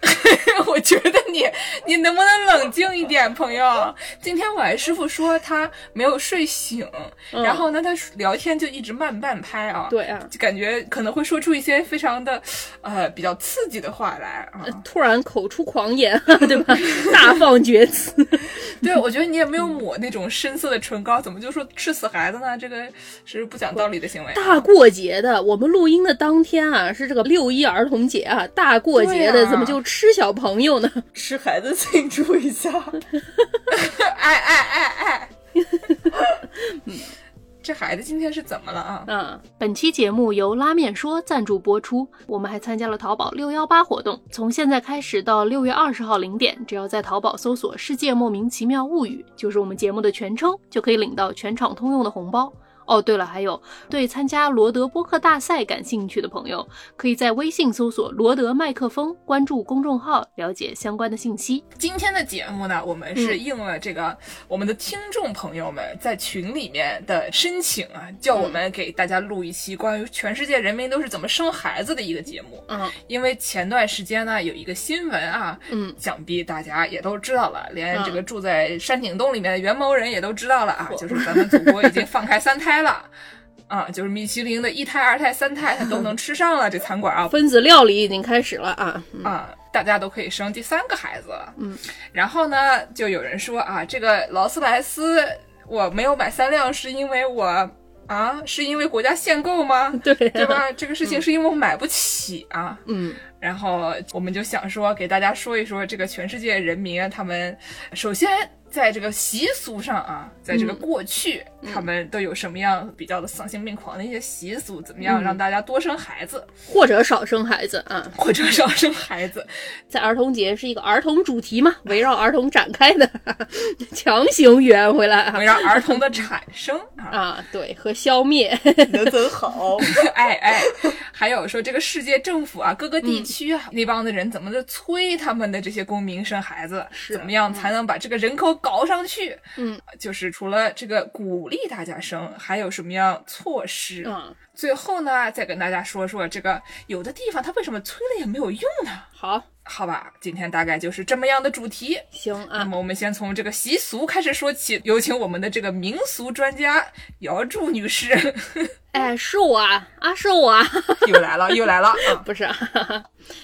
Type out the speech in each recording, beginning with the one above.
我觉得你，你能不能冷静一点，朋友？今天我师傅说他没有睡醒，然后呢，他聊天就一直慢半拍啊。对啊，就感觉可能会说出一些非常的，呃，比较刺激的话来啊。突然口出狂言，对吧？大放厥词。对，我觉得你也没有抹那种深色的唇膏，怎么就说吃死孩子呢？这个是不讲道理的行为。大过节的，我们录音的当天啊，是这个六一儿童节啊，大过节的，怎么就？吃小朋友呢？吃孩子庆祝一下！哎哎哎哎！这孩子今天是怎么了啊？嗯，本期节目由拉面说赞助播出。我们还参加了淘宝六幺八活动，从现在开始到六月二十号零点，只要在淘宝搜索“世界莫名其妙物语”，就是我们节目的全称，就可以领到全场通用的红包。哦，对了，还有对参加罗德播客大赛感兴趣的朋友，可以在微信搜索“罗德麦克风”，关注公众号，了解相关的信息。今天的节目呢，我们是应了这个我们的听众朋友们在群里面的申请啊，叫我们给大家录一期关于全世界人民都是怎么生孩子的一个节目。嗯，因为前段时间呢，有一个新闻啊，嗯，想必大家也都知道了，连这个住在山顶洞里面的元谋人也都知道了啊，就是咱们祖国已经放开三胎。了，啊，就是米其林的一胎、二胎、三胎，它都能吃上了。这餐馆啊，分子料理已经开始了啊啊，大家都可以生第三个孩子了。嗯，然后呢，就有人说啊，这个劳斯莱斯我没有买三辆，是因为我啊，是因为国家限购吗？对，对吧？这个事情是因为我买不起啊。嗯，然后我们就想说，给大家说一说这个全世界人民他们首先。在这个习俗上啊，在这个过去，他们都有什么样比较的丧心病狂的一些习俗？怎么样让大家多生孩子，或者少生孩子啊？或者少生孩子？在儿童节是一个儿童主题嘛，围绕儿童展开的，强行圆回来，围绕儿童的产生啊，对和消灭，能真好。哎哎，还有说这个世界政府啊，各个地区啊，那帮的人怎么的催他们的这些公民生孩子？怎么样才能把这个人口？搞上去，嗯，就是除了这个鼓励大家生，还有什么样措施？嗯，最后呢，再跟大家说说这个有的地方它为什么催了也没有用呢？好，好吧，今天大概就是这么样的主题。行啊，那么我们先从这个习俗开始说起，有请我们的这个民俗专家姚柱女士。哎，是我啊，是我，啊，又来了，又来了啊，不是。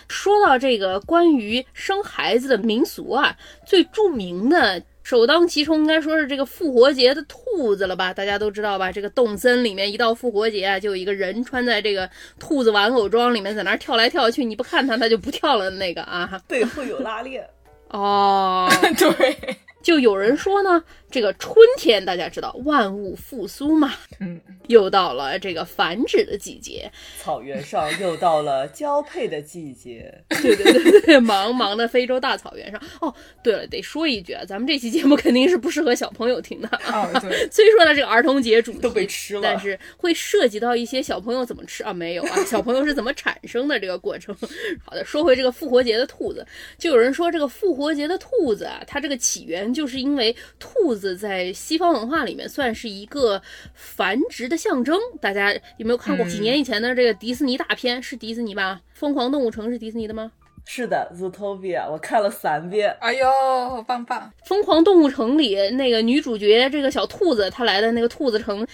说到这个关于生孩子的民俗啊，最著名的。首当其冲应该说是这个复活节的兔子了吧？大家都知道吧？这个动森里面一到复活节啊，就有一个人穿在这个兔子玩偶装里面，在那儿跳来跳去，你不看他，他就不跳了。那个啊，背后有拉链哦，对，就有人说呢。这个春天，大家知道万物复苏嘛？嗯，又到了这个繁殖的季节，草原上又到了交配的季节。对对对对，茫茫的非洲大草原上。哦，对了，得说一句啊，咱们这期节目肯定是不适合小朋友听的啊。对，虽说呢这个儿童节主题都被吃了，但是会涉及到一些小朋友怎么吃啊？没有啊，小朋友是怎么产生的这个过程。好的，说回这个复活节的兔子，就有人说这个复活节的兔子啊，它这个起源就是因为兔子。在西方文化里面算是一个繁殖的象征。大家有没有看过几年以前的这个迪士尼大片？是迪士尼吧？《疯狂动物城》是迪士尼的吗？是的，Zootopia，我看了三遍。哎呦，棒棒！《疯狂动物城》里那个女主角这个小兔子，她来的那个兔子城。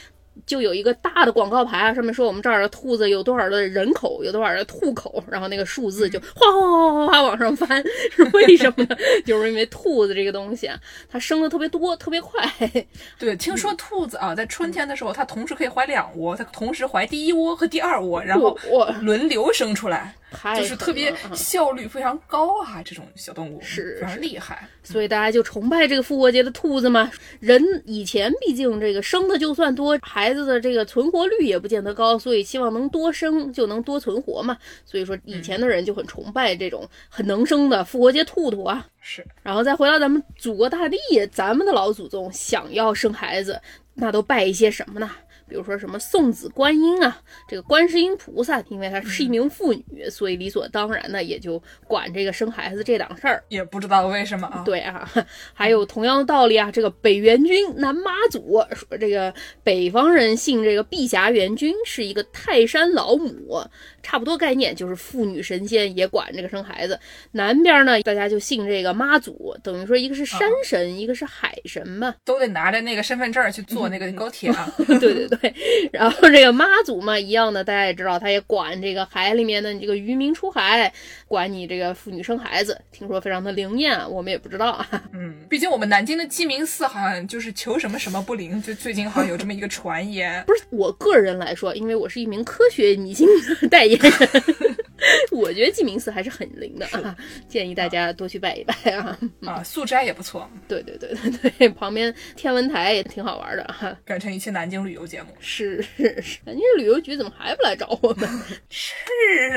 就有一个大的广告牌啊，上面说我们这儿的兔子有多少的人口，有多少的兔口，然后那个数字就哗哗哗哗哗往上翻，是为什么呢？就是因为兔子这个东西啊，它生的特别多，特别快。对，听说兔子啊，在春天的时候，它同时可以怀两窝，它同时怀第一窝和第二窝，然后轮流生出来。就是特别效率非常高啊，这种小动物是非常厉害，所以大家就崇拜这个复活节的兔子嘛。人以前毕竟这个生的就算多，孩子子的这个存活率也不见得高，所以希望能多生就能多存活嘛。所以说以前的人就很崇拜这种很能生的复活节兔兔啊。是，然后再回到咱们祖国大地，咱们的老祖宗想要生孩子，那都拜一些什么呢？比如说什么送子观音啊，这个观世音菩萨，因为她是一名妇女，所以理所当然的也就管这个生孩子这档事儿。也不知道为什么啊。对啊，还有同样的道理啊，这个北元君南妈祖说，这个北方人信这个碧霞元君是一个泰山老母，差不多概念，就是妇女神仙也管这个生孩子。南边呢，大家就信这个妈祖，等于说一个是山神，一个是海神嘛，都得拿着那个身份证去坐那个高铁啊。对对对。对，然后这个妈祖嘛，一样的，大家也知道，他也管这个海里面的这个渔民出海，管你这个妇女生孩子，听说非常的灵验，我们也不知道啊。嗯，毕竟我们南京的鸡鸣寺好像就是求什么什么不灵，就最近好像有这么一个传言。不是我个人来说，因为我是一名科学迷信代言人，我觉得鸡鸣寺还是很灵的啊，建议大家多去拜一拜啊。啊，素斋也不错。对对对对对，旁边天文台也挺好玩的哈。改成一期南京旅游节目。是是是，南京旅游局怎么还不来找我们？是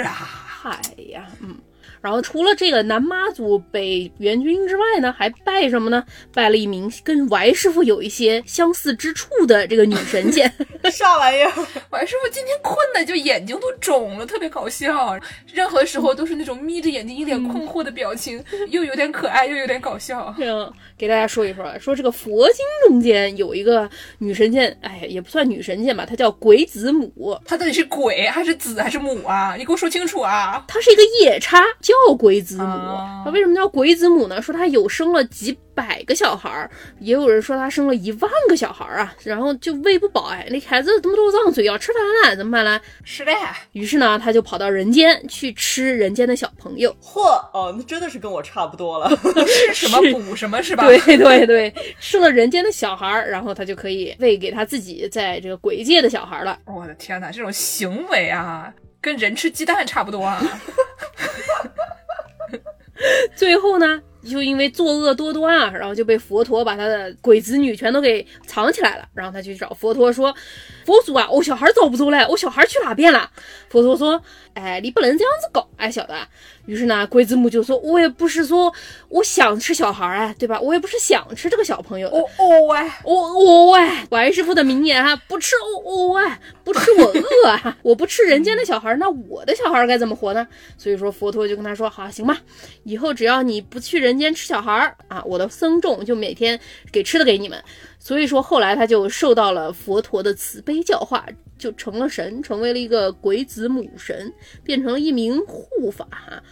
啊，嗨呀，嗯。然后除了这个南妈祖、北元君之外呢，还拜什么呢？拜了一名跟歪师傅有一些相似之处的这个女神仙。啥玩意儿？王师傅今天困的就眼睛都肿了，特别搞笑。任何时候都是那种眯着眼睛、一脸困惑的表情，又有点可爱，又有点搞笑。嗯，给大家说一说，说这个佛经中间有一个女神仙，哎，也不算女神仙吧，她叫鬼子母。她到底是鬼还是子还是母啊？你给我说清楚啊！她是一个夜叉。叫鬼子母，他为什么叫鬼子母呢？说他有生了几百个小孩儿，也有人说他生了一万个小孩儿啊，然后就喂不饱哎，那孩子他妈都张嘴要吃饭了，怎么办呢？是的。于是呢，他就跑到人间去吃人间的小朋友。嚯，哦，那真的是跟我差不多了，吃什么补什么是吧？对对对，吃了人间的小孩儿，然后他就可以喂给他自己在这个鬼界的小孩了。我的天哪，这种行为啊！跟人吃鸡蛋差不多啊！最后呢，就因为作恶多端啊，然后就被佛陀把他的鬼子女全都给藏起来了。然后他去找佛陀说：“佛祖啊，我小孩找不着了，我小孩去哪边了？”佛陀说：“哎，你不能这样子搞，哎，小的。”于是呢，鬼子母就说：“我也不是说我想吃小孩啊，对吧？我也不是想吃这个小朋友。哦哦哎，哦哦哎，王师傅的名言哈，不吃哦哦喂，不吃我饿啊，我不吃人间的小孩，那我的小孩该怎么活呢？所以说佛陀就跟他说：好，行吧，以后只要你不去人间吃小孩啊，我的僧众就每天给吃的给你们。所以说后来他就受到了佛陀的慈悲教化。”就成了神，成为了一个鬼子母神，变成了一名护法，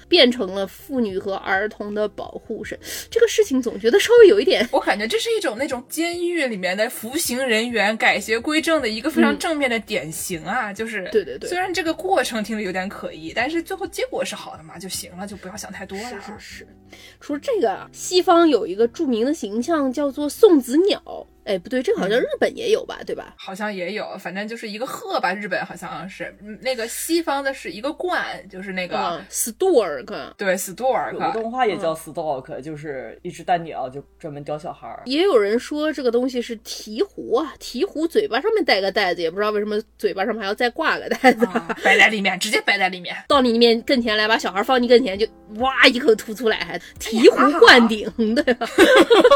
变成了妇女和儿童的保护神。这个事情总觉得稍微有一点，我感觉这是一种那种监狱里面的服刑人员改邪归正的一个非常正面的典型啊！就是对对对，虽然这个过程听着有点可疑，但是最后结果是好的嘛，就行了，就不要想太多了。是是是。除了这个，西方有一个著名的形象叫做送子鸟。哎，不对，这好像日本也有吧，对吧？好像也有，反正就是一个鹤吧。日本好像是那个西方的是一个冠，就是那个 stork。对，stork。有个动画也叫 stork，就是一只大鸟，就专门叼小孩儿。也有人说这个东西是鹈鹕啊，鹈鹕嘴巴上面带个袋子，也不知道为什么嘴巴上面还要再挂个袋子，摆在里面，直接摆在里面，到你面跟前来，把小孩放你跟前，就哇一口吐出来，还醍醐灌顶，对吧？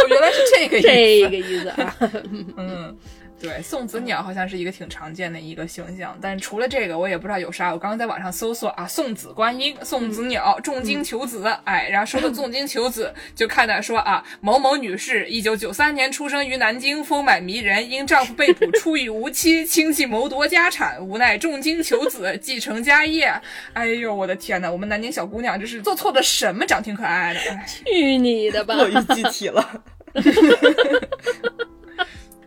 原来是这个意思 这个意思啊。嗯，对，送子鸟好像是一个挺常见的一个形象，但除了这个，我也不知道有啥。我刚刚在网上搜索啊，送子观音、送子鸟、重金求子，哎，然后说到重金求子，就看到说啊，某某女士，一九九三年出生于南京，丰满迷人，因丈夫被捕出狱无期，亲戚谋夺家产，无奈重金求子，继承家业。哎呦，我的天哪，我们南京小姑娘这是做错了什么？长挺可爱的，去你的吧，过于具体了。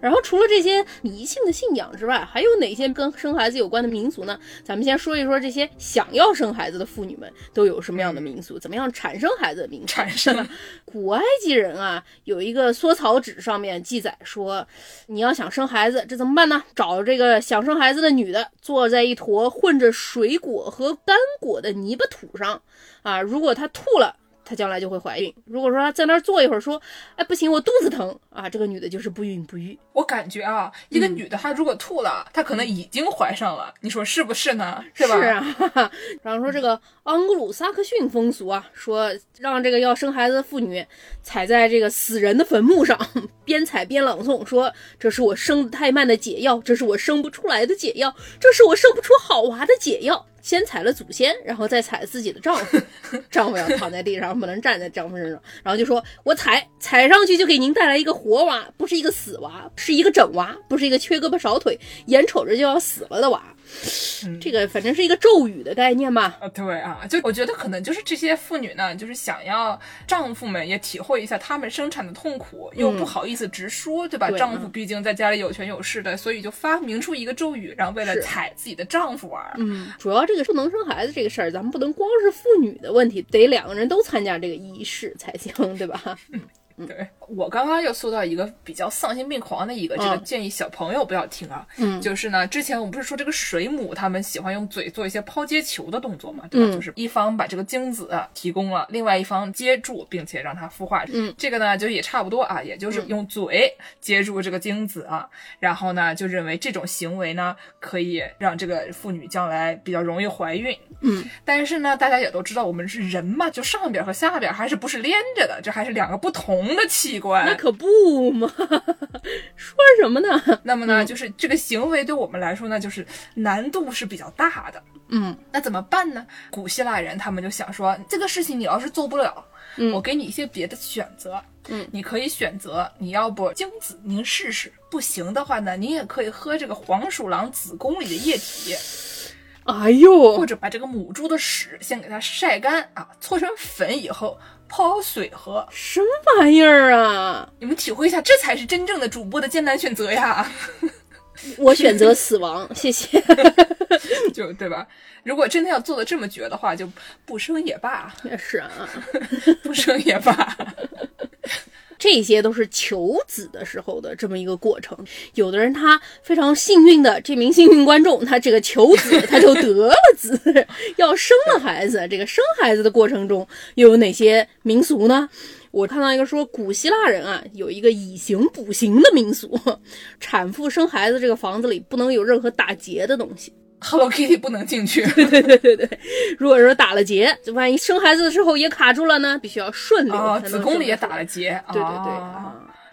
然后除了这些迷信的信仰之外，还有哪些跟生孩子有关的民俗呢？咱们先说一说这些想要生孩子的妇女们都有什么样的民俗，怎么样产生孩子的民俗？产生。古埃及人啊，有一个缩草纸上面记载说，你要想生孩子，这怎么办呢？找这个想生孩子的女的，坐在一坨混着水果和干果的泥巴土上，啊，如果她吐了。她将来就会怀孕。如果说她在那儿坐一会儿，说，哎，不行，我肚子疼啊，这个女的就是不孕不育。我感觉啊，一个女的她如果吐了，她可能已经怀上了，你说是不是呢？是吧？是啊，然后说这个盎格鲁撒克逊风俗啊，说让这个要生孩子的妇女踩在这个死人的坟墓上，边踩边朗诵，说这是我生的太慢的解药，这是我生不出来的解药，这是我生不出好娃的解药。先踩了祖先，然后再踩自己的丈夫，丈夫要躺在地上，不能站在丈夫身上，然后就说：“我踩踩上去就给您带来一个活娃，不是一个死娃，是一个整娃，不是一个缺胳膊少腿，眼瞅着就要死了的娃。”这个反正是一个咒语的概念吧。啊，对啊，就我觉得可能就是这些妇女呢，就是想要丈夫们也体会一下她们生产的痛苦，又不好意思直说，对吧？对丈夫毕竟在家里有权有势的，所以就发明出一个咒语，然后为了踩自己的丈夫玩儿。嗯，主要这个不能生孩子这个事儿，咱们不能光是妇女的问题，得两个人都参加这个仪式才行，对吧？嗯对我刚刚又搜到一个比较丧心病狂的一个，这个嗯建议小朋友不要听啊。嗯就是呢，之前我们不是说这个水母他们喜欢用嘴做一些抛接球的动作嘛，对吧？嗯就是一方把这个精子提供了，另外一方接住，并且让它孵化。嗯，这个呢就也差不多啊，也就是用嘴接住这个精子啊，然后呢就认为这种行为呢可以让这个妇女将来比较容易怀孕。嗯，但是呢，大家也都知道我们是人嘛，就上边和下边还是不是连着的，这还是两个不同的器官。那可不嘛，说什么呢？那么呢，就是这个行为对我们来说呢，就是难度是比较大的。嗯那怎么办呢？古希腊人他们就想说，这个事情你要是做不了，嗯我给你一些别的选择。嗯，你可以选择，你要不精子您试试，不行的话呢，您也可以喝这个黄鼠狼子宫里的液体，哎呦或，者把这个母猪的屎先给它晒干啊，搓成粉以后泡水喝。什么玩意儿啊？你们体会一下，这才是真正的主播的艰难选择呀。我选择死亡，谢谢。就对吧？如果真的要做的这么绝的话，就不生也罢，也是啊，不生也罢。这些都是求子的时候的这么一个过程。有的人他非常幸运的，这名幸运观众他这个求子他就得了子，要生了孩子。这个生孩子的过程中又有哪些民俗呢？我看到一个说，古希腊人啊有一个以形补形的民俗，产妇生孩子这个房子里不能有任何打结的东西。Hello Kitty 不能进去，对对对对对，如果说打了结，万一生孩子的时候也卡住了呢，必须要顺流子宫里也打了结，对对对。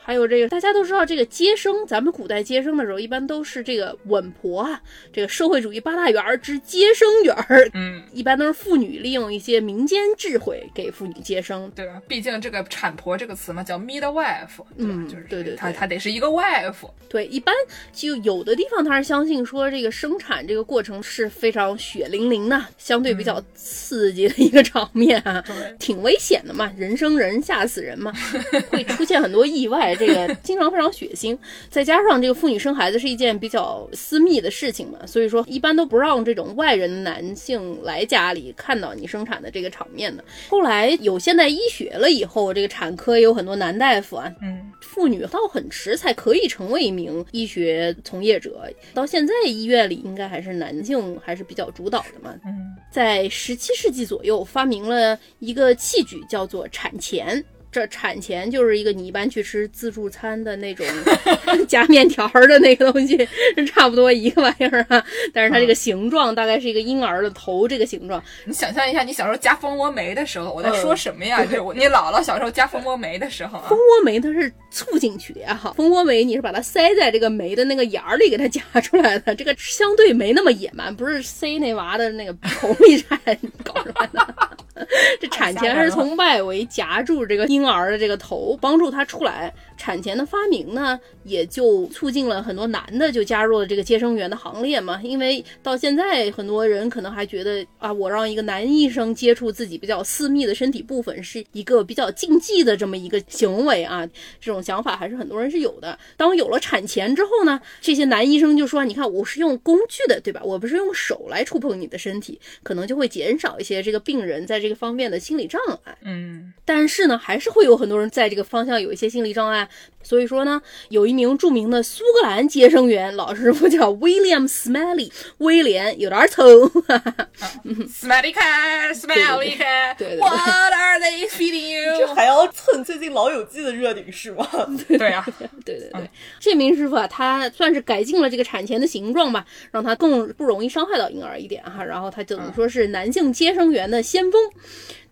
还有这个，大家都知道，这个接生，咱们古代接生的时候，一般都是这个稳婆啊，这个社会主义八大员儿之接生员儿，嗯，一般都是妇女利用一些民间智慧给妇女接生。对吧？毕竟这个产婆这个词嘛，叫 midwife，对吧？嗯就是对对对她她得是一个 wife，对，一般就有的地方他是相信说这个生产这个过程是非常血淋淋的，相对比较刺激的一个场面啊，对挺危险的嘛，人生人吓死人嘛，会出现很多意外，这个 经常非常血腥。再加上这个妇女生孩子是一件比较私密的事情嘛，所以说一般都不让这种外人男性来家里看到你生产的这个场面的。后来有现代医学了以后，这个产科也有很多男大夫啊，嗯，妇女到很迟才可以成为一名医学从业者，到现在医院里应该还是男性还是比较主导的嘛。嗯，在十七世纪左右发明了一个器具，叫做产钳。这产前就是一个你一般去吃自助餐的那种 夹面条儿的那个东西，是差不多一个玩意儿啊。但是它这个形状大概是一个婴儿的头这个形状，你想象一下，你小时候夹蜂窝煤的时候，我在嗯说什么呀？就是我你姥姥小时候夹蜂窝煤的时候啊蜂，窝煤它是促进去的呀，哈，蜂窝煤你是把它塞在这个煤的那个眼儿里给它夹出来的，这个相对没那么野蛮，不是塞那娃的那个头里产搞出来的。这产钳是从外围夹住这个婴儿的这个头，帮助他出来。产前的发明呢，也就促进了很多男的就加入了这个接生员的行列嘛。因为到现在，很多人可能还觉得啊，我让一个男医生接触自己比较私密的身体部分，是一个比较禁忌的这么一个行为啊。这种想法还是很多人是有的。当有了产前之后呢，这些男医生就说：“你看，我是用工具的，对吧？我不是用手来触碰你的身体，可能就会减少一些这个病人在这个方面的心理障碍。”嗯，但是呢，还是会有很多人在这个方向有一些心理障碍。所以说呢，有一名著名的苏格兰接生员老师傅叫 William Smalley，威廉有点丑。Smelly cat, smelly cat, 对对对 what are they feeding you。还要蹭最近《老友记》的热点是吗？对啊，对对对，这名师傅啊，他算是改进了这个产前的形状吧，让它更不容易伤害到婴儿一点哈。然后他等于说是男性接生员的先锋。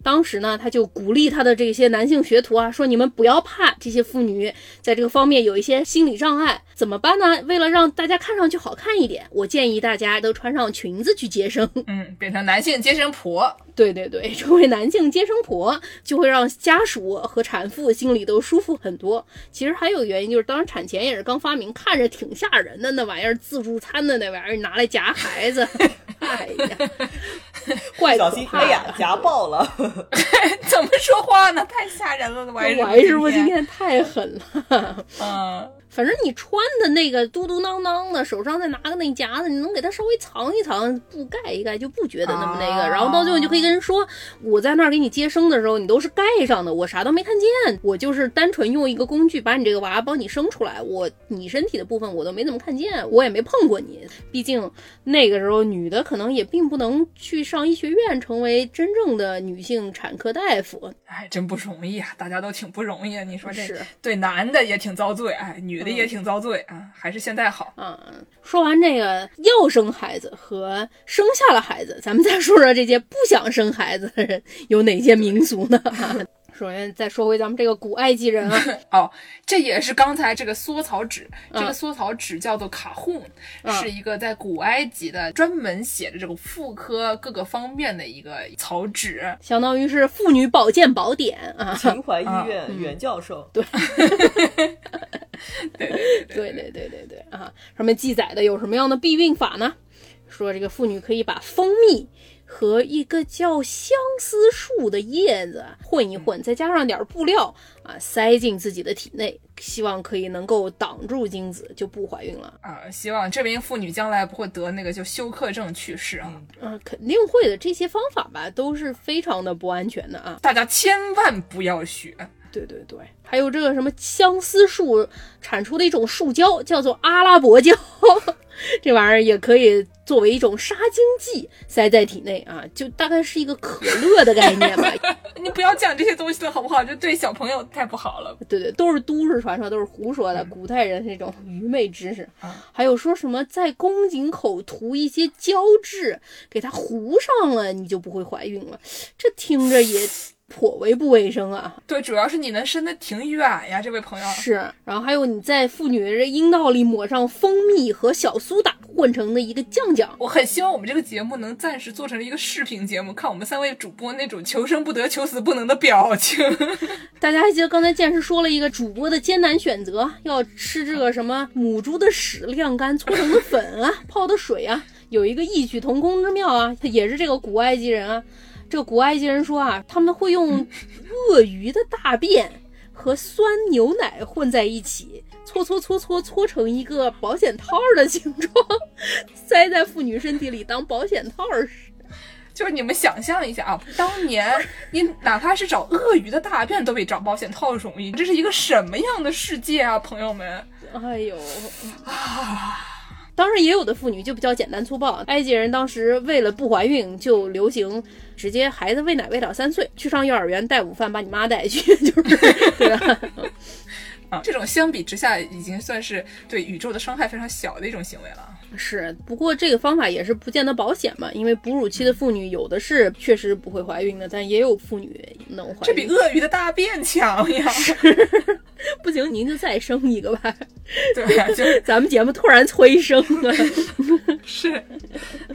当时呢，他就鼓励他的这些男性学徒啊，说你们不要怕这些妇女在这个方面有一些心理障碍，怎么办呢？为了让大家看上去好看一点，我建议大家都穿上裙子去接生。嗯，变成男性接生婆。对对对，成为男性接生婆就会让家属和产妇心里都舒服很多。其实还有原因，就是当时产前也是刚发明，看着挺吓人的那玩意儿，自助餐的那玩意儿拿来夹孩子，哎呀，怪小心，哎呀，夹爆了！怎么说话呢？太吓人了，王王师傅今天太狠了。嗯，反正你穿的那个嘟嘟囔囔的，手上再拿个那夹子，你能给它稍微藏一藏，布盖一盖，就不觉得那么那个。啊然后到最后你就可以跟人说，我在那儿给你接生的时候，你都是盖上的，我啥都没看见，我就是单纯用一个工具把你这个娃帮你生出来，我你身体的部分我都没怎么看见，我也没碰过你。毕竟那个时候女的可能也并不能去上医学院成为真正的女性产科大夫，哎，真不容易啊，大家都挺不容易啊。你说这是对男的也挺遭罪，哎，女的也挺遭罪啊，还是现在好。嗯，说完这个要生孩子和生下了孩子，咱们再说说这些不想生孩子的人有哪些民俗呢？首先再说回咱们这个古埃及人啊。哦，这也是刚才这个缩草纸，这个缩草纸叫做卡洪，是一个在古埃及的专门写的这种妇科各个方面的一个草纸，相当于是妇女保健宝典啊，秦淮医院袁教授。对。对对对对对。啊，上面记载的有什么样的避孕法呢？说这个妇女可以把蜂蜜。和一个叫相思树的叶子混一混，再加上点布料啊，塞进自己的体内，希望可以能够挡住精子，就不怀孕了。啊，希望这名妇女将来不会得那个就休克症去世啊！嗯、肯定会的。这些方法吧，都是非常的不安全的啊。大家千万不要学。对对对，还有这个什么相思树产出的一种树胶，叫做阿拉伯胶，这玩意儿也可以作为一种杀精剂塞在体内啊，就大概是一个可乐的概念吧。你不要讲这些东西了，好不好？这对小朋友太不好了。对对，都是都市传说，都是胡说的，古代人那种愚昧知识。还有说什么在宫颈口涂一些胶质，给它糊上了，你就不会怀孕了。这听着也颇为不卫生啊。对，主要是你能伸得挺远呀，这位朋友。是，然后还有你在妇女的这阴道里抹上蜂蜜和小苏打混成的一个酱酱。我很希望我们这个节目能暂时做成一个视频节目，看我们三位主播那种求生不得、求死不能的表情。大家还记得刚才剑师说了一个主播的艰难选择，要吃这个什么母猪的屎晾干搓成的粉啊，泡的水啊，有一个异曲同工之妙啊，也是这个古埃及人啊。这个古埃及人说啊，他们会用鳄鱼的大便和酸牛奶混在一起，搓搓搓搓搓成一个保险套的形状，塞在妇女身体里当保险套使。就是你们想象一下啊，当年你哪怕是找鳄鱼的大便都比找保险套容易，这是一个什么样的世界啊，朋友们？哎呦当然，也有的妇女就比较简单粗暴。埃及人当时为了不怀孕，就流行直接孩子喂奶喂到三岁，去上幼儿园带午饭，把你妈带去，就是对吧？啊，这种相比之下已经算是对宇宙的伤害非常小的一种行为了。是，不过这个方法也是不见得保险嘛，因为哺乳期的妇女有的是确实不会怀孕的，但也有妇女能怀孕。这比鳄鱼的大便强呀！不行，您就再生一个吧。对啊，就 咱们节目突然催生了。是，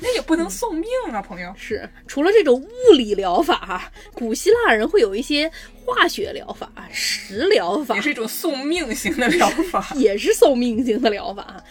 那也不能送命啊，朋友。是，除了这种物理疗法哈，古希腊人会有一些化学疗法、食疗法也，是一种送命型的疗法。也是送命型的疗法。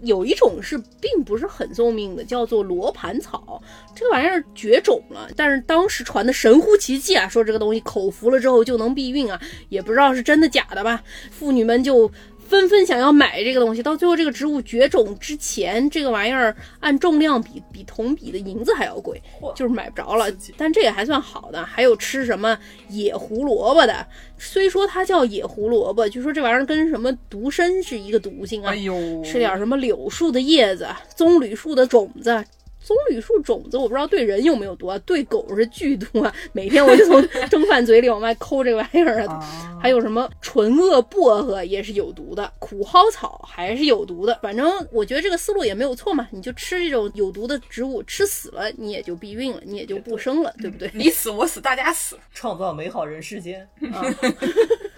有一种是并不是很送命的，叫做罗盘草。这个玩意儿绝种了，但是当时传的神乎其技啊，说这个东西口服了之后就能避孕啊，也不知道是真的假的吧。妇女们就纷纷想要买这个东西，到最后这个植物绝种之前，这个玩意儿按重量比比同比的银子还要贵，就是买不着了。但这也还算好的，还有吃什么野胡萝卜的，虽说它叫野胡萝卜，据说这玩意儿跟什么毒参是一个毒性啊。哎呦，吃点什么柳树的叶子、棕榈树的种子，棕榈树种子，我不知道对人有没有毒啊，对狗是剧毒啊。每天我就从 蒸饭嘴里往外抠这个玩意儿啊。还有什么纯恶薄荷也是有毒的，苦蒿草还是有毒的。反正我觉得这个思路也没有错嘛，你就吃这种有毒的植物，吃死了你也就避孕了，你也就不生了，对不对？你死我死大家死，创造美好人世间。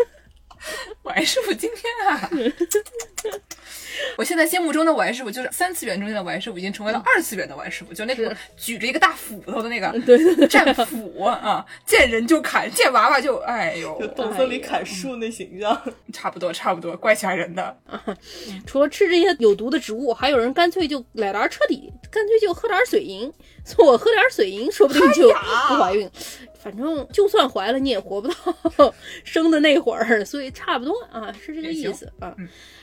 王师傅今天啊，我现在心目中的王师傅就是三次元中间的王师傅，已经成为了二次元的王师傅，就那个举着一个大斧头的那个战斧啊，见人就砍，见娃娃就哎呦，就动森里砍树那形象，差不多差不多，怪吓人的。啊除了吃这些有毒的植物，还有人干脆就来点彻底，干脆就喝点水银，说 我喝点水银，说不定就不怀孕。反正就算怀了，你也活不到 生的那会儿，所以差不多啊，是这个意思啊。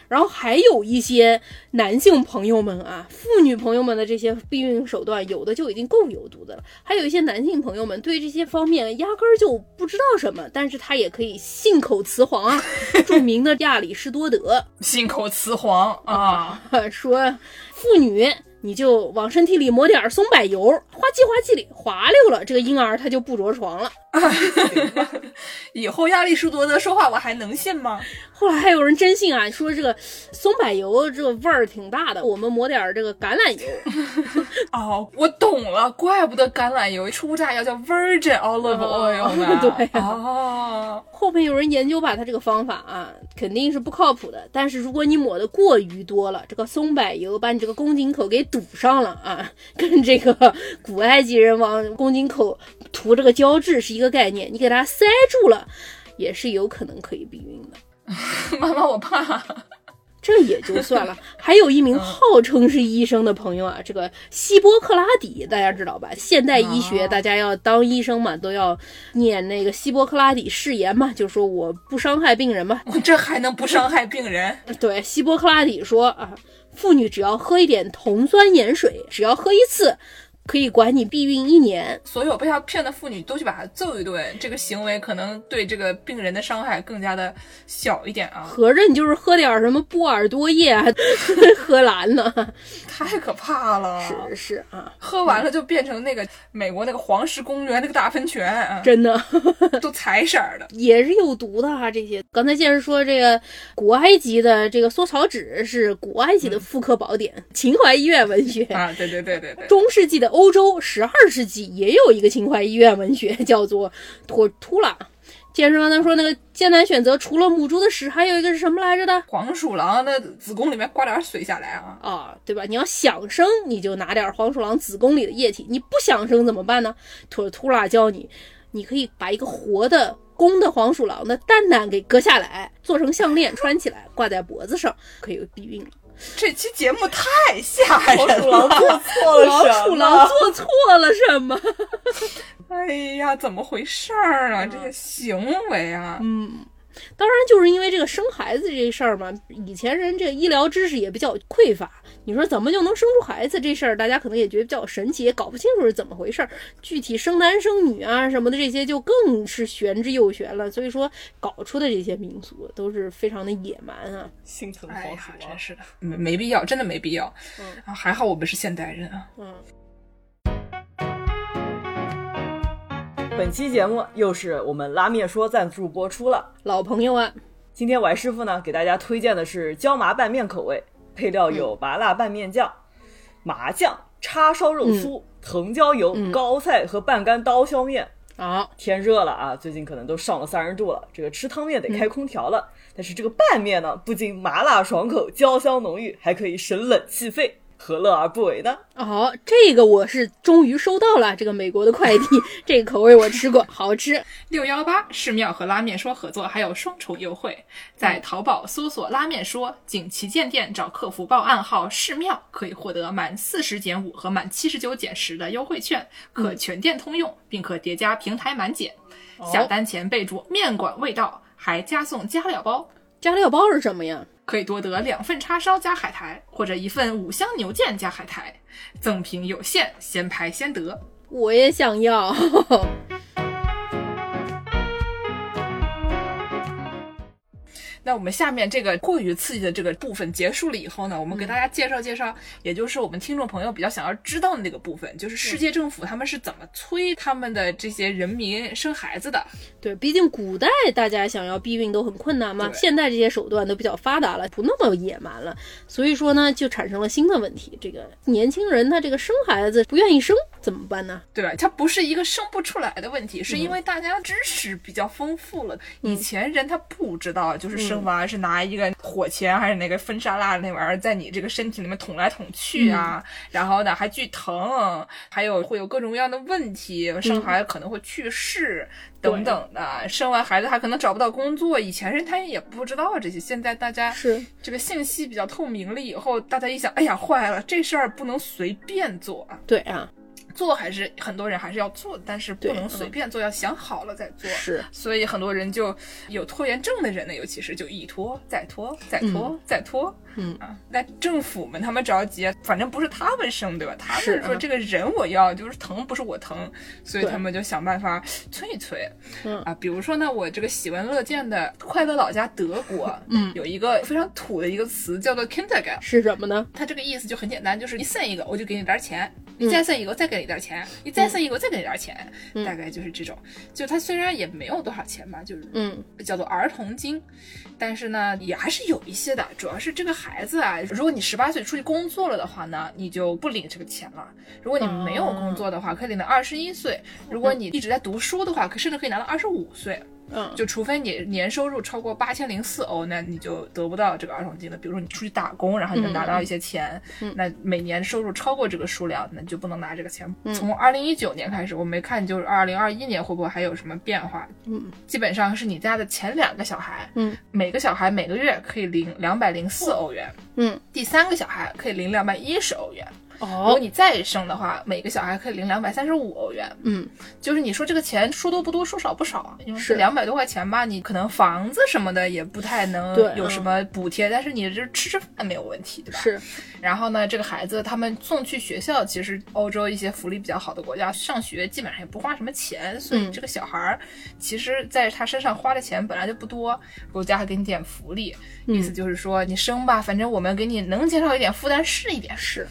然后还有一些男性朋友们啊，妇女朋友们的这些避孕手段，有的就已经够有毒的了。还有一些男性朋友们对这些方面压根儿就不知道什么，但是他也可以信口雌黄啊。著名的亚里士多德信口雌黄啊，说妇女。你就往身体里抹点松柏油，滑稽滑稽里滑溜了，这个婴儿他就不着床了。以后亚里士多德说话我还能信吗？后来还有人真信啊，说这个松柏油这个味儿挺大的，我们抹点这个橄榄油。哦，我懂了，怪不得橄榄油初榨要叫 virgin olive oil 呢。对哦，后面有人研究吧，他这个方法啊肯定是不靠谱的。但是如果你抹的过于多了，这个松柏油把你这个宫颈口给堵上了啊，跟这个古埃及人往宫颈口涂这个胶质是一个概念，你给它塞住了，也是有可能可以避孕的。妈妈，我怕。这也就算了，还有一名号称是医生的朋友啊，这个希波克拉底，大家知道吧？现代医学大家要当医生嘛，都要念那个希波克拉底誓言嘛，就说我不伤害病人嘛。这还能不伤害病人？对，希波克拉底说啊，妇女只要喝一点酮酸盐水，只要喝一次。可以管你避孕一年，所有被他骗的妇女都去把他揍一顿，这个行为可能对这个病人的伤害更加的小一点啊。合着你就是喝点什么波尔多液，喝蓝呢？太可怕了！是是啊，喝完了就变成那个美国那个黄石公园那个大喷泉啊，真的 都彩色的，也是有毒的啊。这些刚才先是说这个古埃及的这个缩草纸是古埃及的妇科宝典，秦淮医院文学啊，对对对对对，中世纪的。欧洲十二世纪也有一个秦淮医院文学，叫做托图拉。健身刚才说那个艰难选择，除了母猪的屎，还有一个是什么来着的？黄鼠狼的子宫里面刮点水下来啊啊，对吧？你要想生，你就拿点黄鼠狼子宫里的液体；你不想生怎么办呢？托图拉教你，你可以把一个活的公的黄鼠狼的蛋蛋给割下来，做成项链穿起来，挂在脖子上，可以避孕了。这期节目太吓人了！老鼠狼做错了什么？黄鼠狼做错了什么？哎呀，怎么回事儿啊？这些行为啊，嗯。当然，就是因为这个生孩子这事儿嘛，以前人这个医疗知识也比较匮乏。你说怎么就能生出孩子这事儿，大家可能也觉得比较神奇，也搞不清楚是怎么回事儿。具体生男生女啊什么的这些，就更是玄之又玄了。所以说，搞出的这些民俗都是非常的野蛮啊，心疼黄鼠狼，真是的，没没必要，真的没必要。嗯，啊，还好我们是现代人啊。嗯。本期节目又是我们拉面说赞助播出了，老朋友啊！今天王师傅呢给大家推荐的是椒麻拌面口味，配料有麻辣拌面酱、麻酱、叉烧肉酥、藤椒油、高菜和半干刀削面。啊，天热了啊，最近可能都上了三十度了，这个吃汤面得开空调了。但是这个拌面呢，不仅麻辣爽口、焦香浓郁，还可以省冷气费。何乐而不为呢？哦，这个我是终于收到了，这个美国的快递，这个口味我吃过，好吃。六幺八寺庙和拉面说合作，还有双重优惠，在淘宝搜索“拉面说”，仅旗舰店找客服报暗号“寺庙”，可以获得满四十减五和满七十九减十的优惠券，可全店通用，并可叠加平台满减。下单前备注“面馆味道”，还加送加料包。加料包是什么呀？可以多得两份叉烧加海苔，或者一份五香牛腱加海苔，赠品有限，先排先得。我也想要。那我们下面这个过于刺激的这个部分结束了以后呢，我们给大家介绍介绍，也就是我们听众朋友比较想要知道的那个部分，就是世界政府他们是怎么催他们的这些人民生孩子的。对，毕竟古代大家想要避孕都很困难嘛，现在这些手段都比较发达了，不那么野蛮了，所以说呢，就产生了新的问题。这个年轻人他这个生孩子不愿意生怎么办呢？对吧？他不是一个生不出来的问题，是因为大家知识比较丰富了。以前人他不知道，就是生娃是拿一个火钳还是那个分沙蜡那玩意儿在你这个身体里面捅来捅去啊，然后呢还巨疼，还有会有各种各样的问题，生孩子可能会去世。等等的，生完孩子还可能找不到工作。以前人他也不知道这些，现在大家是这个信息比较透明了以后，大家一想，哎呀，坏了，这事儿不能随便做啊。对啊，做还是很多人还是要做，但是不能随便做，要想好了再做。是所以很多人就有拖延症的人呢，尤其是就一拖再拖再拖、再拖。嗯啊，那政府们他们着急，反正不是他们生对吧？他们说这个人我要，就是疼不是我疼，所以他们就想办法催一催。嗯啊，比如说呢，我这个喜闻乐见的快乐老家德国，嗯有一个非常土的一个词叫做 Kindergarten。是什么呢？它这个意思就很简单，就是你生一个我就给你点儿钱，嗯你再生一个我再给你点儿钱，你再生一个我再给你点儿钱，大概就是这种。就他虽然也没有多少钱吧，就是嗯叫做儿童金，但是呢也还是有一些的。主要是这个孩子啊，如果你十八岁出去工作了的话呢，你就不领这个钱了；如果你没有工作的话，可以领到二十一岁；如果你一直在读书的话，可甚至可以拿到二十五岁。嗯，就除非你年收入超过八千零四欧，那你就得不到这个儿童金了。比如说你出去打工，然后你能拿到一些钱，那每年收入超过这个数量，那你就不能拿这个钱。从二零一九年开始，我没看就是二零二一年会不会还有什么变化？嗯，基本上是你家的前两个小孩，嗯，每个小孩每个月可以领两百零四欧元，嗯，第三个小孩可以领两百一十欧元。如果哦你再生的话，每个小孩可以领两百三十五欧元。嗯就是你说这个钱说多不多，说少不少，因为是是两百多块钱吧，你可能房子什么的也不太能有什么补贴，但是你这吃吃饭没有问题，对吧？。是然后呢，这个孩子他们送去学校，其实欧洲一些福利比较好的国家，上学基本上也不花什么钱，所以嗯这个小孩儿其实在他身上花的钱本来就不多，国家还给你点福利，意思就是说你生吧，反正我们给你能减少一点负担是一点。是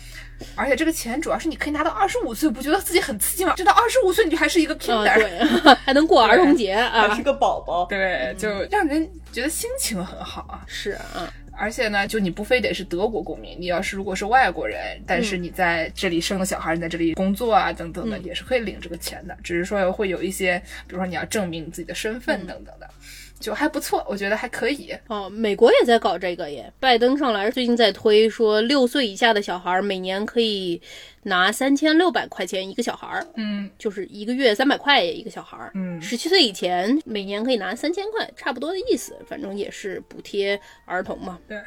而且这个钱主要是你可以拿到二十五岁，不觉得自己很刺激吗？直到二十五岁你就还是一个啊，kinder，、对，还能过儿童节啊还是，个宝宝。对，就让人觉得心情很好啊。是啊，而且呢，就你不非得是德国公民，你要是如果是外国人，但是你在这里生了小孩，你在这里工作啊等等的，也是可以领这个钱的。只是说会有一些，比如说你要证明你自己的身份等等的，就还不错，我觉得还可以。哦，美国也在搞这个耶，拜登上来最近在推说，六岁以下的小孩每年可以拿三千六百块钱一个小孩儿，嗯就是一个月三百块一个小孩儿。嗯，十七岁以前每年可以拿三千块，差不多的意思，反正也是补贴儿童嘛。对。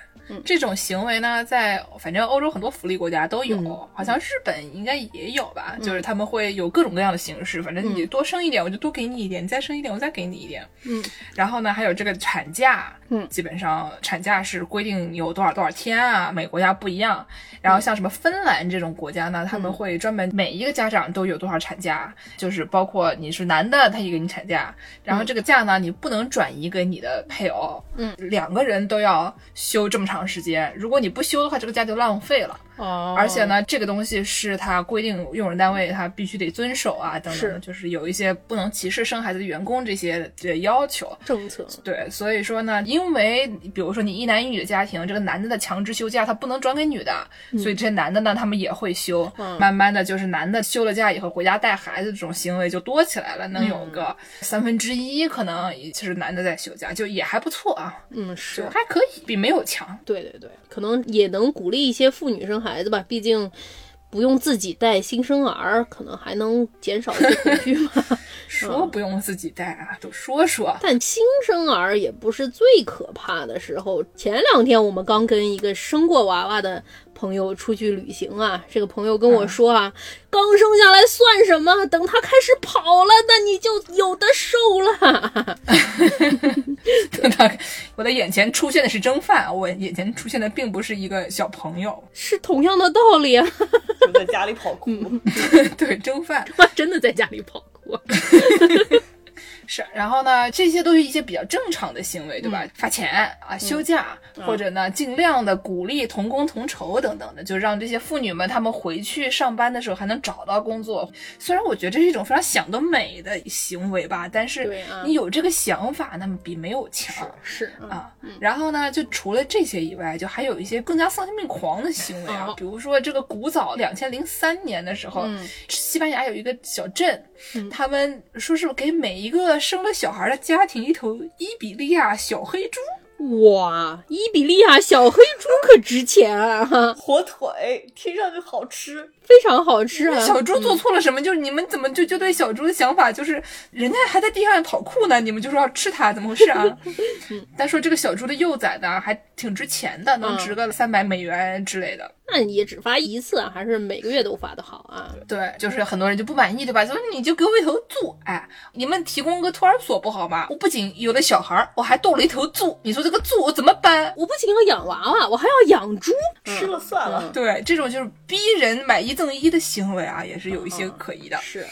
这种行为呢，在反正欧洲很多福利国家都有，嗯。好像日本应该也有吧。就是他们会有各种各样的形式，反正你多生一点，我就多给你一点；你再生一点，我再给你一点。嗯，然后呢，还有这个产假，嗯。基本上产假是规定有多少多少天啊，每个国家不一样。然后像什么芬兰这种国家呢，他们会专门每一个家长都有多少产假，就是包括你是男的，他也给你产假，然后这个假呢，你不能转移给你的配偶，嗯，两个人都要休这么长长时间，如果你不修的话，这个家就浪费了。哦。而且，呢，这个东西是他规定用人单位他必须得遵守啊，等等就是有一些不能歧视生孩子的员工这些的要求。政策。对，所以说呢，因为比如说你一男一女的家庭，这个男的的强制休假他不能转给女的，所以这些男的呢，他们也会休。嗯。慢慢的就是男的休了假以后回家带孩子这种行为就多起来了，能有个三分之一可能其实男的在休假，就也还不错啊，嗯是。还可以，比没有强。对对对，可能也能鼓励一些妇女生孩子吧，毕竟不用自己带新生儿，可能还能减少一些恐惧嘛。说不用自己带啊，都说说。但新生儿也不是最可怕的时候。前两天我们刚跟一个生过娃娃的朋友出去旅行啊，这个朋友跟我说啊，刚生下来算什么？等他开始跑了，那你就有的受了。他我的眼前出现的是蒸饭，我眼前出现的并不是一个小朋友。是同样的道理啊，就在家里跑酷。对，蒸饭。他 真的在家里跑过。是，然后呢，这些都是一些比较正常的行为，对吧？发钱啊，休假，或者呢，尽量的鼓励同工同酬等等的，就让这些妇女们她们回去上班的时候还能找到工作。虽然我觉得这是一种非常想得美的行为吧，但是你有这个想法，那么比没有强。是啊，啊，然后呢，就除了这些以外，就还有一些更加丧心病狂的行为啊哦，比如说这个古早两千零三年的时候，嗯西班牙有一个小镇，他们说是给每一个生了小孩的家庭一头伊比利亚小黑猪。哇，伊比利亚小黑猪可值钱啊，哈，火腿听上去好吃，非常好吃啊。小猪做错了什么？就是你们怎么就就对小猪的想法就是，人家还在地上跑酷呢，你们就说要吃它，怎么回事啊？但说这个小猪的幼崽呢，还挺值钱的，能值个三百美元之类的。那也只发一次啊，还是每个月都发的好啊？对，就是很多人就不满意，对吧？所以你就给我一头猪，哎，你们提供个托儿所不好吗？我不仅有了小孩儿，我还逗了一头猪，你说这个猪我怎么办？我不仅要养娃娃，我还要养猪。吃了算了。对，这种就是逼人买一赠一的行为啊，也是有一些可疑的。是，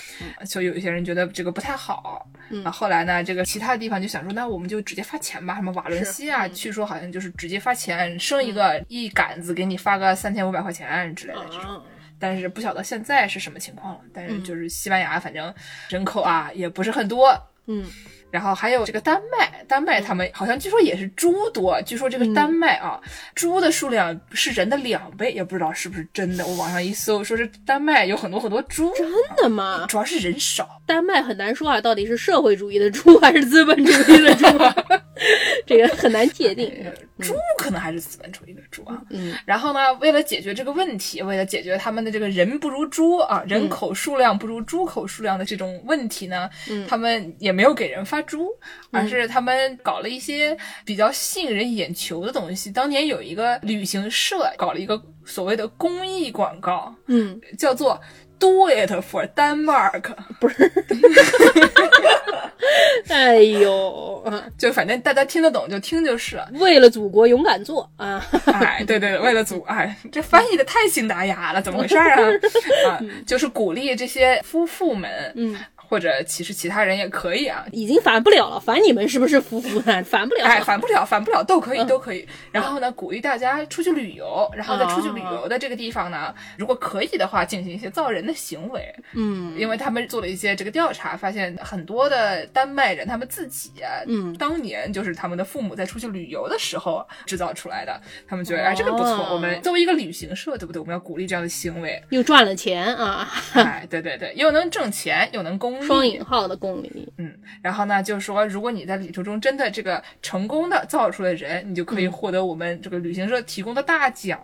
所以有一些人觉得这个不太好。啊，后来呢，这个其他的地方就想说，那我们就直接发钱吧。什么瓦伦西亚，据说好像就是直接发钱，生一个一杆子给你发个三千五百块钱之类的这种。啊，但是不晓得现在是什么情况了。但是就是西班牙，反正人口啊也不是很多。嗯，然后还有这个丹麦，丹麦他们好像据说也是猪多，据说这个丹麦啊，猪的数量是人的两倍，也不知道是不是真的。我网上一搜，说是丹麦有很多很多猪，真的吗？主要是人少。丹麦很难说啊，到底是社会主义的猪还是资本主义的猪，这个很难界定。猪可能还是资本主义的猪啊。嗯，然后呢，为了解决这个问题，为了解决他们的这个人不如猪啊，人口数量不如猪口数量的这种问题呢，他们也没有给人发猪，而是他们搞了一些比较吸引人眼球的东西。当年有一个旅行社搞了一个所谓的公益广告，嗯，叫做 “Do it for Denmark”，不是哎呦，啊 就反正大家听得懂就听就是了。为了祖国勇敢做啊！哎，对对，为了祖，哎，这翻译的太辛达雅了，怎么回事啊？啊，就是鼓励这些夫妇们，嗯，或者其实其他人也可以啊。已经烦不了了，烦你们是不是夫妇呢？烦不了。哎，反不了，反不了，都可以，都可以。然后呢，鼓励大家出去旅游，然后在出去旅游的这个地方呢，如果可以的话，进行一些造人的行为。嗯，因为他们做了一些这个调查，发现很多的丹麦人他们自己啊，嗯当年就是他们的父母在出去旅游的时候制造出来的，他们觉得哎这个不错，哦我们作为一个旅行社，对不对？我们要鼓励这样的行为，又赚了钱啊，哎，对对对，又能挣钱，又能公益，双引号的公里。嗯，然后呢，就是说，如果你在旅途中真的这个成功的造出了人，你就可以获得我们这个旅行社提供的大奖，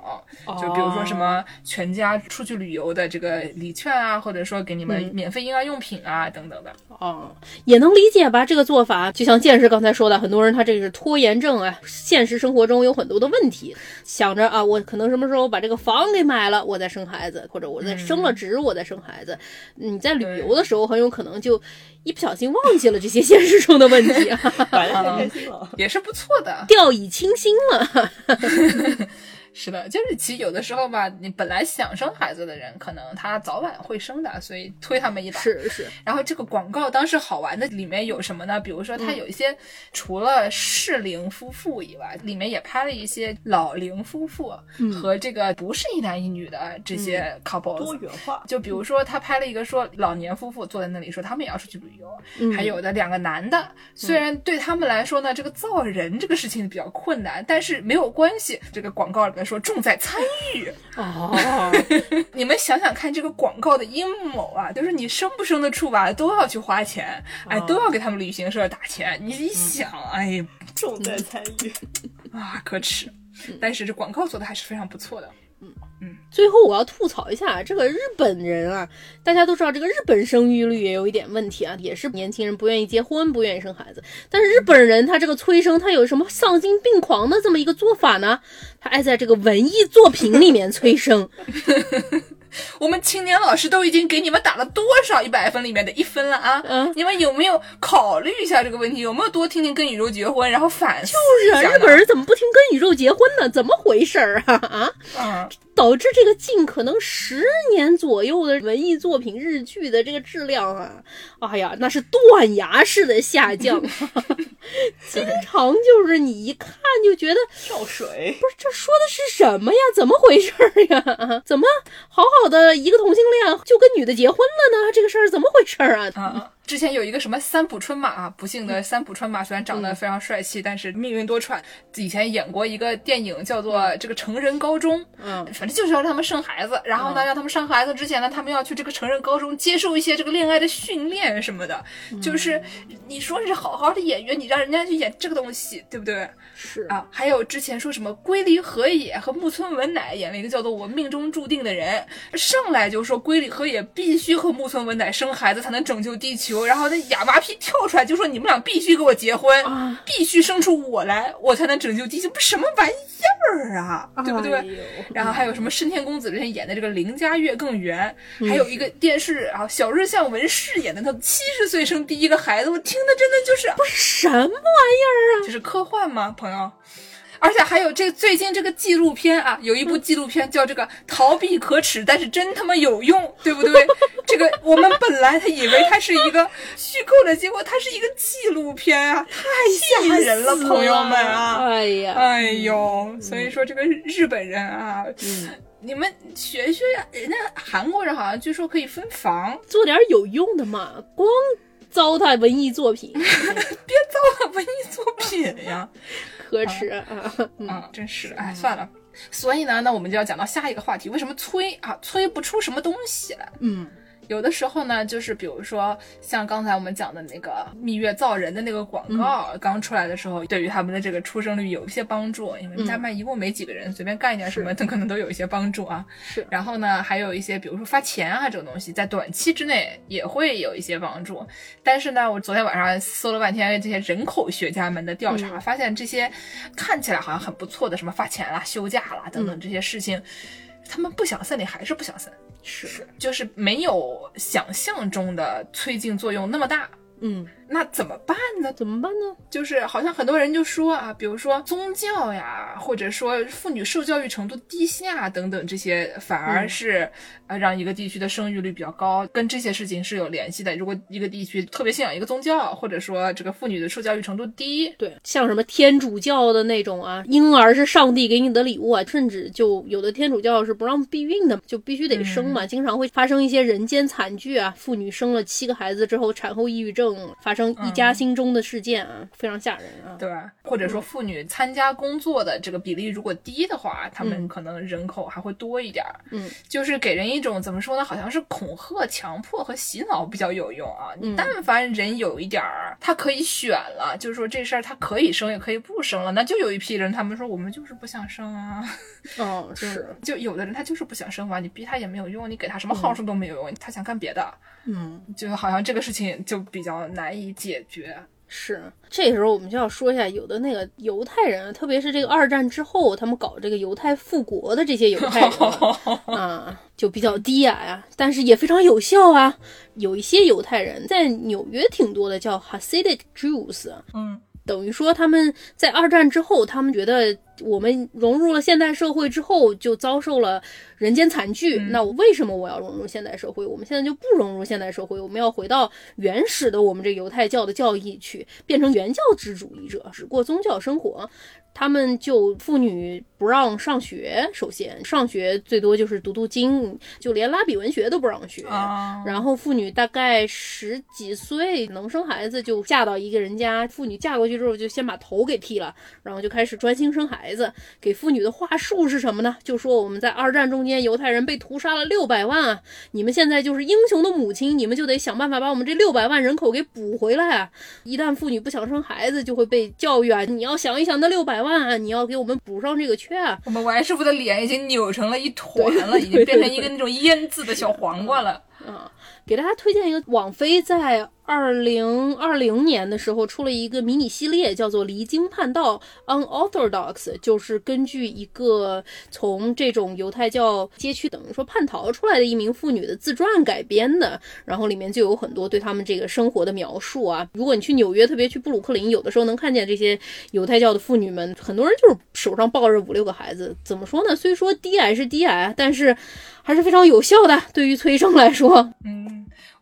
就比如说什么全家出去旅游的这个礼券啊，或者说给你们免费婴儿用品啊、等等的。哦，也能理解吧？这个做法就像剑师刚才说的，很多人他这个是拖延症啊，现实生活中有很多的问题，想着啊，我可能什么时候把这个房给买了，我再生孩子，或者我再升了职，我再生孩子。你在旅游的时候，很有可能就一不小心忘记了这些现实中的问题啊，玩的太开心了。也是不错的，掉以轻心了。是的，就是其实有的时候吧，你本来想生孩子的人，可能他早晚会生的，所以推他们一把。是是，然后这个广告当时好玩的里面有什么呢？比如说嗯它有一些除了适龄夫妇以外，里面也拍了一些老龄夫妇嗯和这个不是一男一女的这些 couples。多元化，就比如说，他拍了一个说老年夫妇坐在那里说他们也要出去旅游，嗯还有的两个男的，虽然对他们来说呢，这个造人这个事情比较困难，但是没有关系。这个广告说重在参与，哦，你们想想看，这个广告的阴谋啊，就是你生不生得出吧，都要去花钱，哎，哦都要给他们旅行社打钱。你一想，哎重在参与。啊，可耻。但是这广告做的还是非常不错的。最后我要吐槽一下这个日本人啊，大家都知道这个日本生育率也有一点问题啊，也是年轻人不愿意结婚，不愿意生孩子。但是日本人他这个催生，他有什么丧心病狂的这么一个做法呢？他爱在这个文艺作品里面催生。我们青年老师都已经给你们打了多少一百分里面的一分了啊？嗯你们有没有考虑一下这个问题？有没有多听听跟宇宙结婚，然后反思是啊，一下呢日本人怎么不听跟宇宙结婚呢？怎么回事儿啊啊？嗯，导致这个近可能十年左右的文艺作品日剧的这个质量啊，哎呀，那是断崖式的下降，经常就是你一看就觉得跳水，不是这说的是什么呀？怎么回事儿呀？啊怎么好好的一个同性恋就跟女的结婚了呢？这个事儿怎么回事儿？啊，之前有一个什么三浦春马啊，不幸的三浦春马虽然长得非常帅气，但是命运多舛。以前演过一个电影叫做《这个成人高中》，嗯，反正就是要让他们生孩子，然后呢，让他们生孩子之前呢，他们要去这个成人高中接受一些这个恋爱的训练什么的。就是你说是好好的演员，你让人家去演这个东西，对不对？是。啊，还有之前说什么龟梨和也和木村文乃演了一个叫做《我命中注定的人》，上来就说龟梨和也必须和木村文乃生孩子才能拯救地球，然后那哑巴皮跳出来就说你们俩必须给我结婚，啊必须生出我来，我才能拯救地球，不是什么玩意儿啊，对不对？哎然后还有什么深田恭子之前演的这个邻家月更圆，还有一个电视啊小日向文饰演的他七十岁生第一个孩子，我听的真的就是不是什么玩意儿啊？就是科幻吗，朋友？而且还有这最近这个纪录片啊，有一部纪录片叫这个“逃避可耻，但是真他妈有用”，对不对？这个我们本来他以为它是一个虚构的，结果它是一个纪录片啊，太吓人了，朋友们啊！哎呀，哎呦，所以说这个日本人啊，嗯你们学学，人家韩国人好像据说可以分房，做点有用的嘛，光糟蹋文艺作品，别糟蹋文艺作品呀。可耻啊！嗯嗯，真是，哎，算了。所以呢，那我们就要讲到下一个话题，为什么催啊，催不出什么东西来？嗯有的时候呢，就是比如说像刚才我们讲的那个蜜月造人的那个广告、刚出来的时候，对于他们的这个出生率有一些帮助，因为家麦一共没几个人，随便干一点什么，它可能都有一些帮助啊。是。然后呢，还有一些比如说发钱啊这种东西，在短期之内也会有一些帮助。但是呢，我昨天晚上搜了半天这些人口学家们的调查，发现这些看起来好像很不错的，什么发钱啦、休假啦等等这些事情，他们不想散，你还是不想散。是，就是没有想象中的催进作用那么大。嗯，那怎么办呢？怎么办呢？就是好像很多人就说啊，比如说宗教呀，或者说妇女受教育程度低下等等这些，反而是呃让一个地区的生育率比较高，跟这些事情是有联系的。如果一个地区特别信仰一个宗教，或者说这个妇女的受教育程度低，对，像什么天主教的那种啊，婴儿是上帝给你的礼物啊，甚至就有的天主教是不让避孕的，就必须得生嘛，经常会发生一些人间惨剧啊，妇女生了七个孩子之后，产后抑郁症发生一家心中的事件啊，非常吓人啊。对吧？或者说妇女参加工作的这个比例如果低的话，他们可能人口还会多一点儿。嗯，就是给人一种怎么说呢？好像是恐吓、强迫和洗脑比较有用啊。你但凡人有一点儿，他可以选了，就是说这事儿他可以生也可以不生了，那就有一批人，他们说我们就是不想生啊。哦，是，就有的人他就是不想生嘛，你逼他也没有用，你给他什么好处都没有用，他想干别的，嗯，就好像这个事情就比较难以解决。是。这时候我们就要说一下，有的那个犹太人啊，特别是这个二战之后，他们搞这个犹太复国的这些犹太人啊 啊，就比较低矮呀，但是也非常有效啊。有一些犹太人在纽约挺多的，叫 Hasidic Jews，嗯等于说他们在二战之后，他们觉得我们融入了现代社会之后，就遭受了人间惨剧。那我为什么我要融入现代社会？我们现在就不融入现代社会，我们要回到原始的我们这犹太教的教义去，变成原教旨主义者，只过宗教生活。他们就妇女不让上学，首先上学最多就是读读经，就连拉比文学都不让学。啊，然后妇女大概十几岁能生孩子，就嫁到一个人家。妇女嫁过去之后，就先把头给剃了，然后就开始专心生孩子。给妇女的话术是什么呢？就说我们在二战中间，犹太人被屠杀了六百万啊，你们现在就是英雄的母亲，你们就得想办法把我们这六百万人口给补回来啊！一旦妇女不想生孩子，就会被教育啊，你要想一想那六百万啊，你要给我们补上这个缺啊。我们王师傅的脸已经扭成了一团了，已经变成一个那种腌制的小黄瓜了。啊，给大家推荐一个网飞在二零二零年的时候出了一个迷你系列，叫做《离经叛道》（Unorthodox），就是根据一个从这种犹太教街区等于说叛逃出来的一名妇女的自传改编的。然后里面就有很多对他们这个生活的描述啊。如果你去纽约，特别去布鲁克林，有的时候能看见这些犹太教的妇女们，很多人就是手上抱着五六个孩子。怎么说呢？虽说低矮是低矮，但是还是非常有效的。对于催生来说，嗯。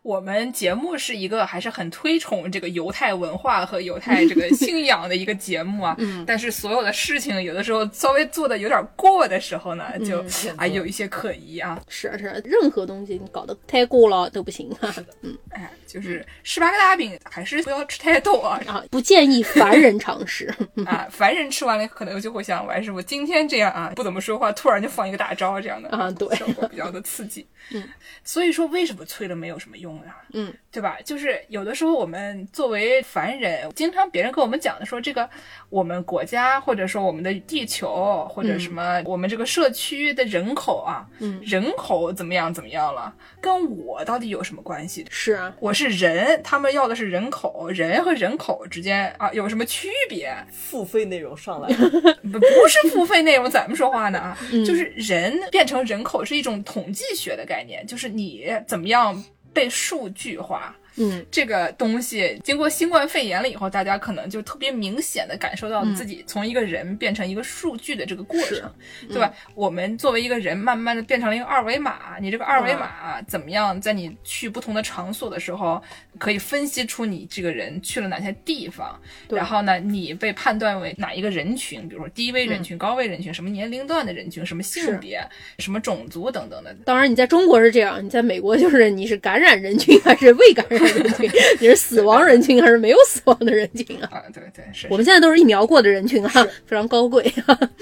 我们节目是一个还是很推崇这个犹太文化和犹太这个信仰的一个节目啊，嗯，但是所有的事情有的时候稍微做的有点过的时候呢，就啊有一些可疑啊。是啊是啊，任何东西你搞得太过了都不行啊。嗯，哎，就是十八个大饼还是不要吃太多啊，不建议凡人尝试。啊，凡人吃完了可能就会像王师傅今天这样啊，不怎么说话，突然就放一个大招这样的啊，对，效果比较的刺激。嗯，所以说为什么催了没有什么用呀？嗯。对吧？就是有的时候我们作为凡人，经常别人跟我们讲的说，这个我们国家或者说我们的地球或者什么我们这个社区的人口啊，嗯，人口怎么样怎么样了，跟我到底有什么关系？是啊，我是人，他们要的是人口，人和人口之间啊有什么区别？付费内容上来不不是付费内容，怎么说话呢？啊，就是人变成人口是一种统计学的概念，就是你怎么样。被数据化。嗯，这个东西经过新冠肺炎了以后，大家可能就特别明显的感受到自己从一个人变成一个数据的这个过程，对吧？我们作为一个人，慢慢的变成了一个二维码。你这个二维码怎么样，在你去不同的场所的时候，可以分析出你这个人去了哪些地方，然后呢，你被判断为哪一个人群，比如说低危人群、高危人群，什么年龄段的人群，什么性别、什么种族等等的。当然，你在中国是这样，你在美国就是你是感染人群还是未感染？人群，你是死亡人群还是没有死亡的人群啊？啊，对对是。我们现在都是疫苗过的人群啊，非常高贵，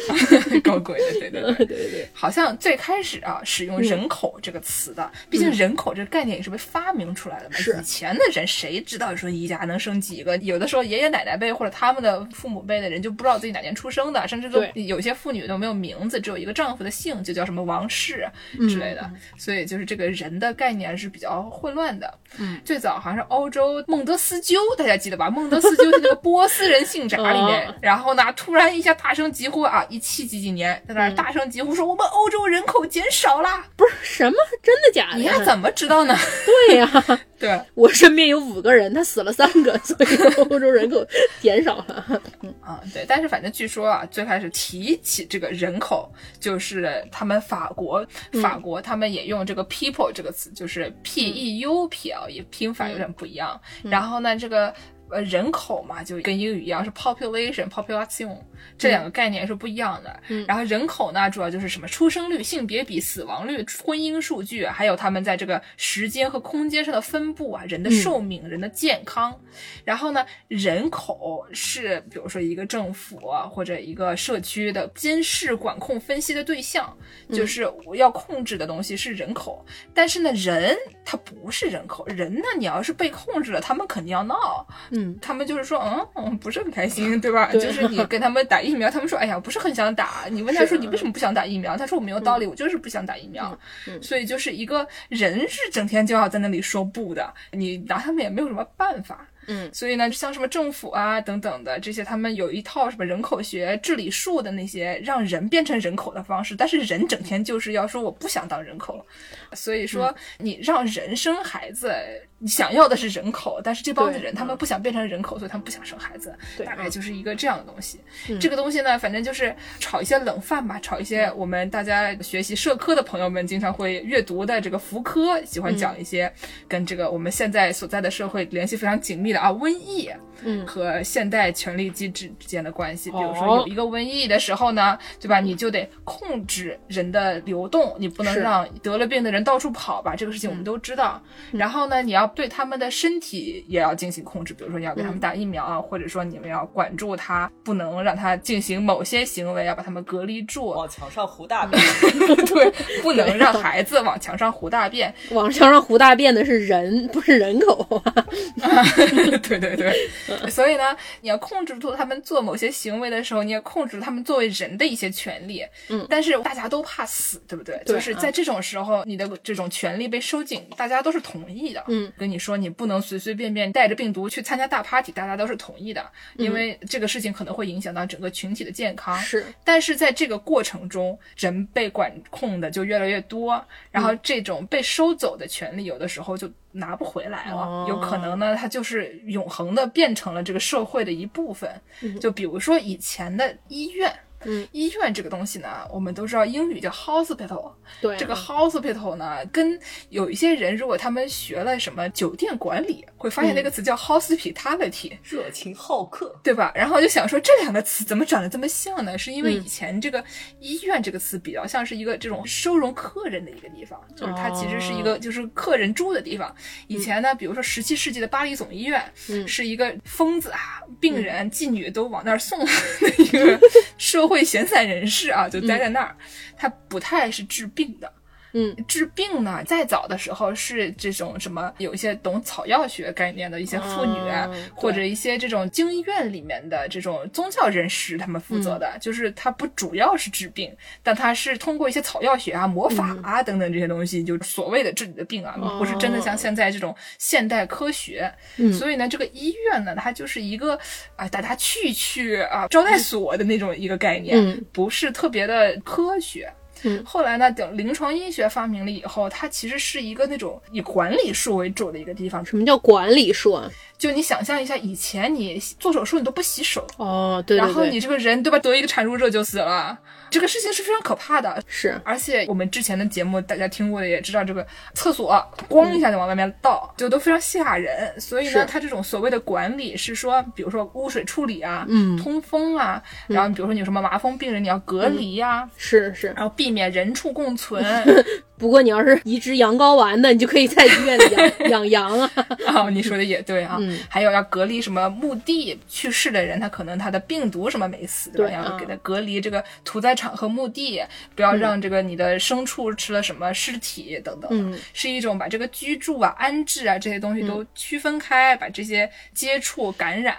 高贵的，对对对对 对对。好像最开始啊，使用人口这个词的，毕竟人口这个概念也是被发明出来的嘛。是。以前的人谁知道说一家能生几个？有的时候爷爷奶奶辈或者他们的父母辈的人就不知道自己哪年出生的，甚至都有些妇女都没有名字，只有一个丈夫的姓，就叫什么王氏之类的。所以就是这个人的概念是比较混乱的。嗯，最早好像是欧洲孟德斯鸠，大家记得吧？孟德斯鸠是那个波斯人信 札里面，然后呢，突然一下大声疾呼啊，一七几几年在那儿大声疾呼说我们欧洲人口减少啦，不是什么真的假的？你还怎么知道呢？对呀，对 我身边有五个人，他死了三个，所以欧洲人口减少了。嗯啊，对，但是反正据说啊，最开始提起这个人口，就是他们法国，法国他们也用这个 people 这个词，就是 p e u p l，也拼法有点不一样。然后呢，这个。呃，人口嘛，就跟英语一样是 population，population 这两个概念是不一样的。嗯，然后人口呢，主要就是什么出生率、性别比、死亡率、婚姻数据，还有他们在这个时间和空间上的分布啊，人的寿命、人的健康。然后呢，人口是比如说一个政府或者一个社区的监视、管控、分析的对象，就是我要控制的东西是人口。但是呢，人他不是人口，人呢，你要是被控制了，他们肯定要闹。嗯，他们就是说，嗯嗯，不是很开心，对吧？就是你跟他们打疫苗，他们说，哎呀，不是很想打。你问他说，你为什么不想打疫苗？他说我没有道理，我就是不想打疫苗。所以就是一个人是整天就要在那里说不的，你拿他们也没有什么办法。嗯，所以呢，像什么政府啊等等的这些，他们有一套什么人口学、治理术的那些让人变成人口的方式，但是人整天就是要说我不想当人口，所以说你让人生孩子。你想要的是人口，但是这帮子人他们不想变成人口，所以他们不想生孩子，大概就是一个这样的东西。这个东西呢，反正就是炒一些冷饭吧，炒一些我们大家学习社科的朋友们经常会阅读的这个福柯，喜欢讲一些跟这个我们现在所在的社会联系非常紧密的啊，瘟疫，嗯，和现代权力机制之间的关系。比如说有一个瘟疫的时候呢，对吧？你就得控制人的流动，你不能让得了病的人到处跑吧，这个事情我们都知道。然后呢，你要要对他们的身体也要进行控制，比如说你要给他们打疫苗啊，或者说你们要管住他，不能让他进行某些行为，要把他们隔离住。往墙上糊大便，对，不能让孩子往墙上糊大便。往墙上糊大便的是人，不是人口。对对对，所以呢，你要控制住他们做某些行为的时候，你也控制他们作为人的一些权利。嗯，但是大家都怕死，对不对？对就是在这种时候，你的这种权利被收紧，大家都是同意的。嗯，跟你说你不能随随便便带着病毒去参加大 party，大家都是同意的，因为这个事情可能会影响到整个群体的健康。是，但是在这个过程中，人被管控的就越来越多，然后这种被收走的权利，有的时候就拿不回来了。哦有可能呢，它就是永恒的变成了这个社会的一部分。就比如说以前的医院。嗯，医院这个东西呢，我们都知道英语叫 hospital，对，这个 hospital 呢，跟有一些人如果他们学了什么酒店管理，会发现那个词叫 hospitality，、热情好客。对吧？然后就想说，这两个词怎么长得这么像呢？是因为以前这个医院这个词比较像是一个这种收容客人的一个地方，就是它其实是一个就是客人住的地方。以前呢，比如说十七世纪的巴黎总医院，是一个疯子啊、病人、妓女都往那儿送的一个 社会闲散人士啊，就待在那儿。他不太是治病的。嗯，治病呢，再早的时候是这种什么，有一些懂草药学概念的一些妇女，啊哦或者一些这种经医院里面的这种宗教人士，他们负责的，就是他不主要是治病，但他是通过一些草药学啊、魔法啊、等等这些东西，就所谓的治你的病啊，不是真的像现在这种现代科学。所以呢，这个医院呢，它就是一个啊，大家去一去啊，招待所的那种一个概念，嗯。不是特别的科学。嗯后来呢，等临床医学发明了以后，它其实是一个那种以管理术为主的一个地方。什么叫管理术啊？就你想象一下，以前你做手术你都不洗手，哦，对对对，然后你这个人对吧，得一个产褥热就死了，这个事情是非常可怕的。是而且我们之前的节目大家听过的也知道，这个厕所咣一下就往外面倒，就都非常吓人。所以呢是，它这种所谓的管理是说，比如说污水处理啊，嗯通风啊，然后比如说你有什么麻风病人，你要隔离呀、是是，然后避免人畜共存。不过你要是移植羊羔丸的，你就可以在医院里养养羊啊。啊，你说的也对啊。嗯还有要隔离什么墓地去世的人，他可能他的病毒什么没死，对吧？对啊要给他隔离这个屠宰场和墓地，不要让这个你的牲畜吃了什么尸体等等。嗯，是一种把这个居住啊、安置啊这些东西都区分开，把这些接触、感染，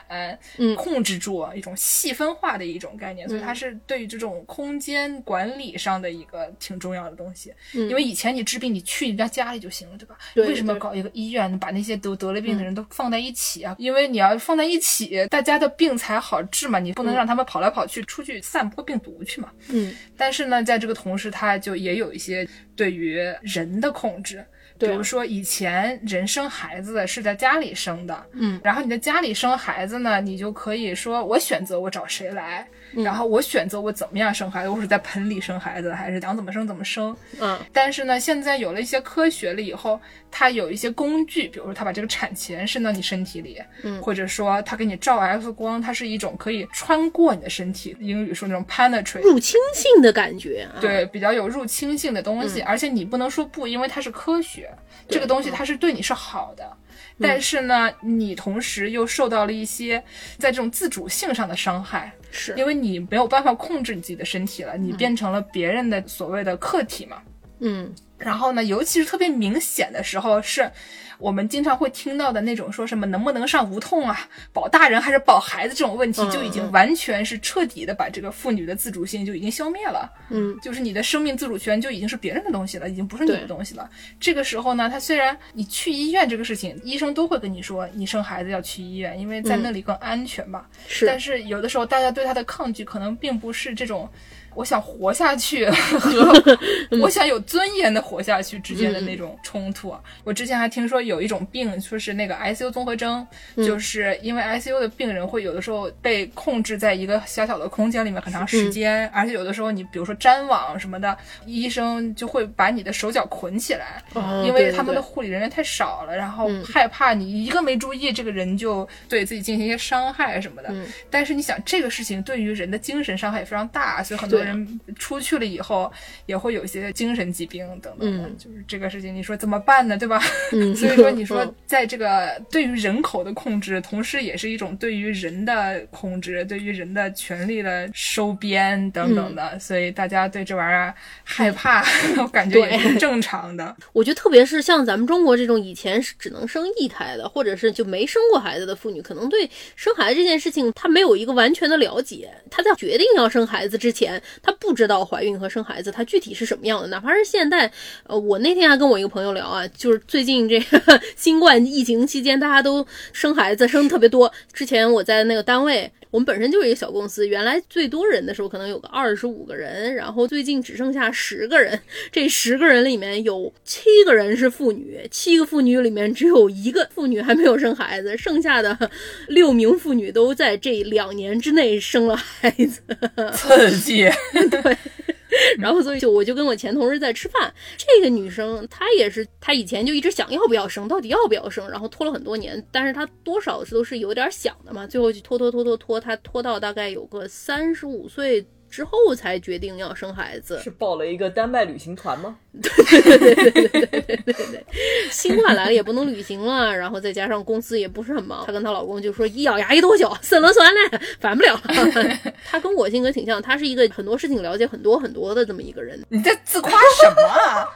嗯控制住，啊一种细分化的一种概念。所以它是对于这种空间管理上的一个挺重要的东西。因为以前你治病，你去人家家里就行了，对吧？对为什么对搞一个医院，把那些得得了病的人都放在一起啊？因为你要放在一起，大家的病才好治嘛，你不能让他们跑来跑去，出去散播病毒去嘛。嗯，但是呢，在这个同时，他就也有一些对于人的控制。比如说，以前人生孩子是在家里生的，嗯，然后你在家里生孩子呢，你就可以说我选择我找谁来，然后我选择我怎么样生孩子，我是在盆里生孩子，还是想怎么生怎么生。嗯，但是呢，现在有了一些科学了以后，它有一些工具，比如说它把这个产钳伸到你身体里，嗯。或者说它给你照 X 光，它是一种可以穿过你的身体，英语说那种 penetrate，入侵性的感觉啊。对，比较有入侵性的东嗯。西，而且你不能说不，因为它是科学，这个东西它是对你是好的。嗯。但是呢，你同时又受到了一些在这种自主性上的伤害，是。因为你没有办法控制你自己的身体了，你变成了别人的所谓的客体嘛。嗯。然后呢，尤其是特别明显的时候，是我们经常会听到的那种说什么能不能上无痛啊，保大人还是保孩子这种问题，嗯就已经完全是彻底的把这个妇女的自主性就已经消灭了。嗯，就是你的生命自主权就已经是别人的东西了，已经不是你的东西了。这个时候呢，他虽然你去医院这个事情，医生都会跟你说，你生孩子要去医院，因为在那里更安全吧。但是是有的时候大家对他的抗拒，可能并不是这种。我想活下去 和 我想有尊严的活下去之间的那种冲突啊。我之前还听说有一种病，说是那个 ICU 综合征，就是因为 ICU 的病人会有的时候被控制在一个小小的空间里面很长时间，而且有的时候你比如说粘网什么的，医生就会把你的手脚捆起来，哦因为他们的护理人员太少了，然后害怕你一个没注意，这个人就对自己进行一些伤害什么的。但是你想，这个事情对于人的精神伤害也非常大，所以很多对。啊人出去了以后也会有一些精神疾病等等的，嗯就是这个事情，你说怎么办呢？对吧？嗯 所以说，你说嗯在这个对于人口的控制，同时也是一种对于人的控制，对于人的权利的收编等等的，嗯所以大家对这玩意儿害怕，我感觉也是正常的。我觉得特别是像咱们中国这种以前是只能生一胎的，或者是就没生过孩子的妇女，可能对生孩子这件事情她没有一个完全的了解。她在决定要生孩子之前，她不知道怀孕和生孩子她具体是什么样的。哪怕是现在，呃，我那天还跟我一个朋友聊啊，就是最近这个新冠疫情期间，大家都生孩子生的特别多。之前我在那个单位。我们本身就是一个小公司，原来最多人的时候可能有个二十五个人，然后最近只剩下十个人。这十个人里面有七个人是妇女，七个妇女里面只有一个妇女还没有生孩子，剩下的六名妇女都在这两年之内生了孩子。刺激 然后所以就我就跟我前同事在吃饭，这个女生她也是，她以前就一直想要不要生，到底要不要生，然后拖了很多年，但是她多少都是有点想的嘛，最后就拖拖拖拖拖，她拖到大概有个三十五岁。之后才决定要生孩子，是报了一个丹麦旅行团吗？对对对对对对对新冠来了也不能旅行了，然后再加上公司也不是很忙，她跟她老公就说一咬牙一跺脚，算了算了，烦不了了。她跟我性格挺像，她是一个很多事情了解很多很多的这么一个人，你在自夸什么啊？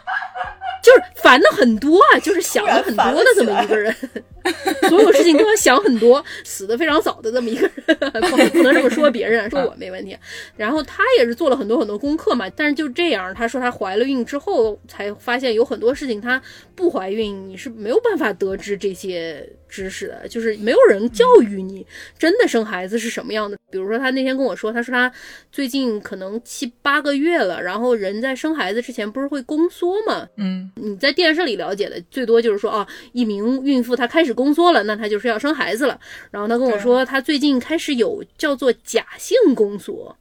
就是烦的很多啊，就是想的很多的这么一个人，所有事情都要想很多，死的非常早的这么一个人，不不能这么说别人，说 我没问题。然后她也是做了很多很多功课嘛，但是就这样，她说她怀了孕之后才发现有很多事情她不怀孕你是没有办法得知这些知识的，就是没有人教育你真的生孩子是什么样的。比如说他那天跟我说，他说他最近可能七八个月了，然后人在生孩子之前不是会宫缩嘛，嗯，你在电视里了解的最多就是说啊，一名孕妇她开始宫缩了，那她就是要生孩子了。然后他跟我说，他最近开始有叫做假性宫缩。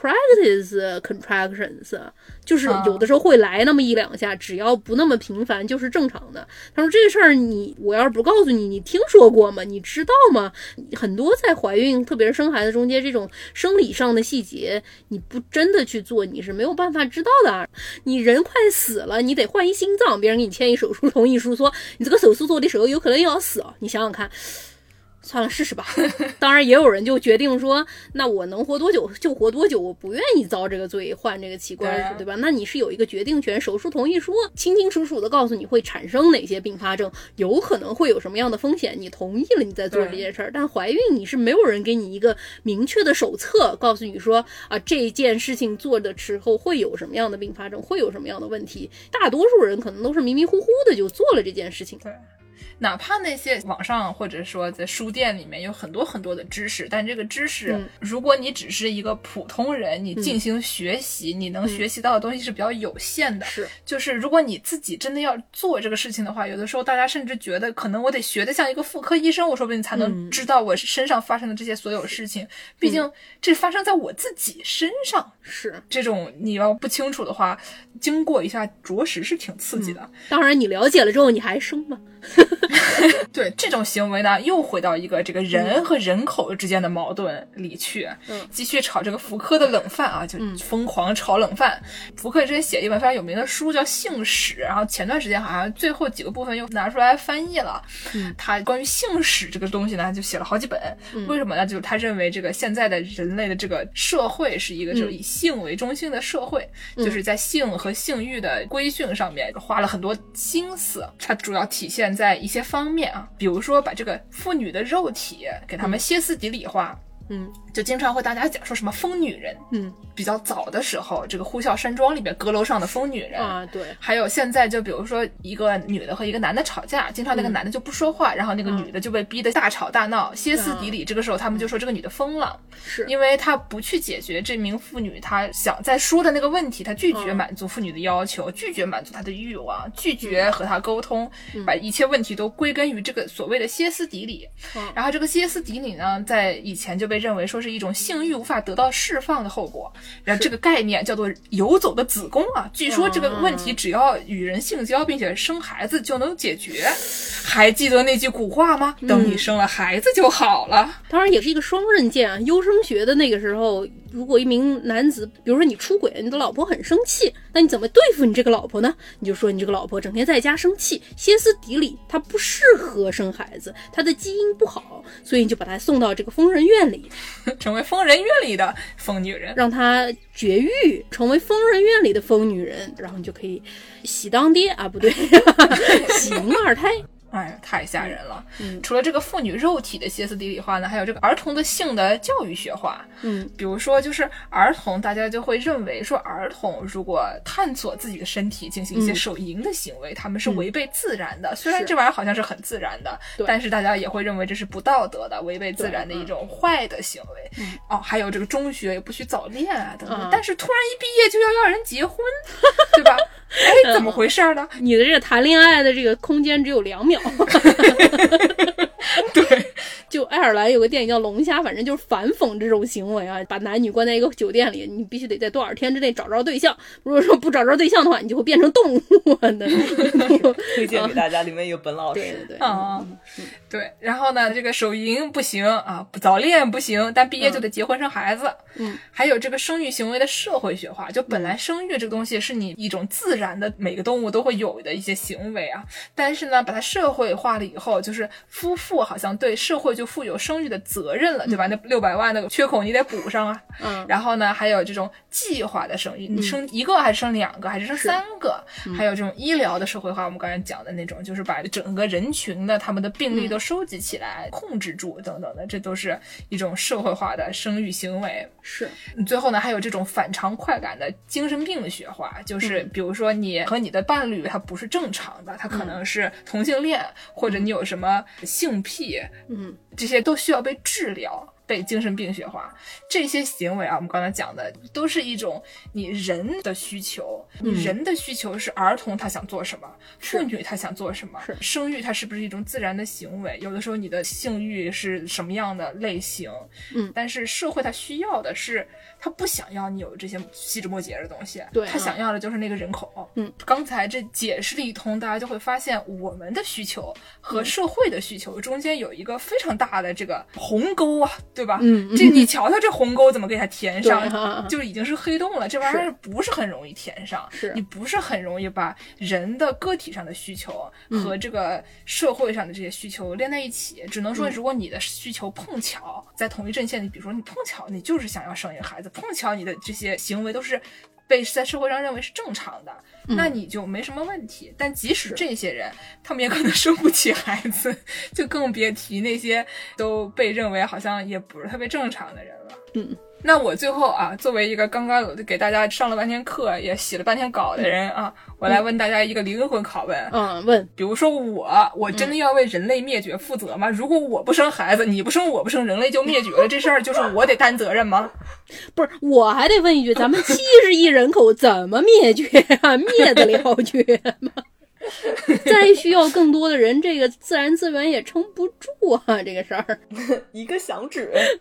Practice contractions，就是有的时候会来那么一两下，只要不那么频繁就是正常的。他说这个事儿你我要是不告诉你，你听说过吗？你知道吗？很多在怀孕，特别是生孩子中间这种生理上的细节，你不真的去做，你是没有办法知道的。你人快死了，你得换一心脏，别人给你签一手术同意书，说你这个手术做的时候有可能要死哦。你想想看。算了，试试吧。当然，也有人就决定说，那我能活多久就活多久，我不愿意遭这个罪，换这个器官，对吧？那你是有一个决定权，手术同意书清清楚楚的告诉你会产生哪些并发症，有可能会有什么样的风险，你同意了，你再做这件事儿。但怀孕你是没有人给你一个明确的手册，告诉你说啊，这件事情做的时候会有什么样的并发症，会有什么样的问题。大多数人可能都是迷迷糊糊的就做了这件事情。对。哪怕那些网上或者说在书店里面有很多很多的知识，但这个知识，嗯如果你只是一个普通人，你进行学习，你能学习到的东西是比较有限的。是，就是如果你自己真的要做这个事情的话，有的时候大家甚至觉得，可能我得学的像一个妇科医生，我说不定才能知道我身上发生的这些所有事情。毕竟这发生在我自己身上，是。这种你要不清楚的话，经过一下，着实是挺刺激的。当然，你了解了之后，你还生吗？对这种行为呢，又回到一个这个人和人口之间的矛盾里去，嗯继续炒这个福柯的冷饭啊，就疯狂炒冷饭。福柯之前写一本非常有名的书叫《性史》，然后前段时间好像最后几个部分又拿出来翻译了。嗯他关于性史这个东西呢，就写了好几本。为什么呢？就是他认为这个现在的人类的这个社会是一个就是以性为中心的社会，就是在性和性欲的规训上面花了很多心思。它主要体现在一些方面啊，比如说把这个妇女的肉体给他们歇斯底里化。嗯。就经常会大家讲说什么疯女人，嗯。比较早的时候，这个《呼啸山庄》里面阁楼上的疯女人。啊，对，还有现在就比如说一个女的和一个男的吵架，经常那个嗯。男的就不说话，然后那个女的就被逼得大吵大闹、歇斯底里。这个时候他们就说这个女的疯了，是。因为她不去解决这名妇女她想在说的那个问题，她拒绝嗯。满足妇女的要求，拒绝满足她的欲望，拒绝和她沟通，嗯。把一切问题都归根于这个所谓的歇斯底里。嗯。然后这个歇斯底里呢，在以前就被认为说是一种性欲无法得到释放的后果，然后这个概念叫做游走的子宫啊。据说这个问题只要与人性交并且生孩子就能解决。还记得那句古话吗？等你生了孩子就好了。当然也是一个双刃剑啊。优生学的那个时候如果一名男子，比如说你出轨了，你的老婆很生气，那你怎么对付你这个老婆呢？你就说你这个老婆整天在家生气，歇斯底里，她不适合生孩子，她的基因不好，所以你就把她送到这个疯人院里，成为疯人院里的疯女人。让她绝育，成为疯人院里的疯女人，然后你就可以喜当爹啊，不对，喜迎二胎。哎呀，太吓人了！嗯除了这个妇女肉体的歇斯底里化呢，还有这个儿童的性的教育学化。嗯，比如说，就是儿童，大家就会认为说，儿童如果探索自己的身体，进行一些嗯手淫的行为，他们是违背自然的。虽然这玩意儿好像是很自然的，但是大家也会认为这是不道德的、违背自然的一种坏的行为。哦，还有这个中学也不许早恋啊等等。嗯但是突然一毕业就要要人结婚，对吧？哎，怎么回事呢？你的这个谈恋爱的这个空间只有两秒。对，就爱尔兰有个电影叫《龙虾》，反正就是反讽这种行为啊，把男女关在一个酒店里，你必须得在多少天之内找着对象。如果说不找着对象的话，你就会变成动物的。推荐给大家，里面有本老师对。对，啊，对，然后呢，这个手淫不行啊，不早恋不行，但毕业就得结婚生孩子。嗯，还有这个生育行为的社会学化，就本来生育这个东西是你一种自然的，每个动物都会有的一些行为啊，但是呢，把它社会化了以后，就是夫妇好像对社会就负有生育的责任了，对吧？那六百万那个缺口你得补上啊。嗯。然后呢，还有这种计划的生育，你生一个还是生两个，还是生三个？还有这种医疗的社会化，我们刚才讲的那种，就是把整个人群的他们的病例都收集起来、控制住等等的，这都是一种社会化的生育行为。是，最后呢，还有这种反常快感的精神病的学化，就是比如说你和你的伴侣他不是正常的，他可能是同性恋，或者你有什么性癖，嗯，这些都需要被治疗。被精神病学化，这些行为啊，我们刚才讲的都是一种你人的需求，你人的需求是儿童他想做什么，妇女她想做什么，生育它是不是一种自然的行为？有的时候你的性欲是什么样的类型，嗯但是社会它需要的是，他不想要你有这些细枝末节的东西，对他想要的就是那个人口。嗯，刚才这解释了一通，大家就会发现我们的需求和社会的需求中间有一个非常大的这个鸿沟啊，对吧？嗯嗯这你瞧瞧这鸿沟怎么给它填上，哈就已经是黑洞了。这玩意儿不是很容易填上，是你不是很容易把人的个体上的需求嗯和这个社会上的这些需求连在一起。只能嗯说，如果你的需求碰巧在同一阵线里，比如说你碰巧你就是想要生一个孩子，碰巧你的这些行为都是。被在社会上认为是正常的，嗯那你就没什么问题。但即使这些人，他们也可能生不起孩子，就更别提那些都被认为好像也不是特别正常的人了。嗯，那我最后啊，作为一个刚刚给大家上了半天课，也写了半天稿的人啊，我来问大家一个灵魂拷问。嗯，问比如说我，我真的要为人类灭绝负责吗？如果我不生孩子，你不生，我不生，人类就灭绝了，这事儿就是我得担责任吗？不是，我还得问一句，咱们七十亿人口怎么灭绝啊？灭得了绝吗？再需要更多的人，这个自然资源也撑不住啊！这个事儿，一个响指，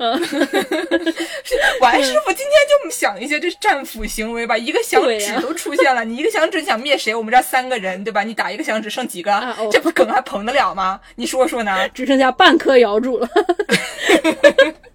王师傅今天就想一些这战斧行为吧，一个响指都出现了，你一个响指想灭谁？我们这儿三个人，对吧？你打一个响指剩几个？啊哦这不梗还捧得了吗？你说说呢？只剩下半颗瑶柱了。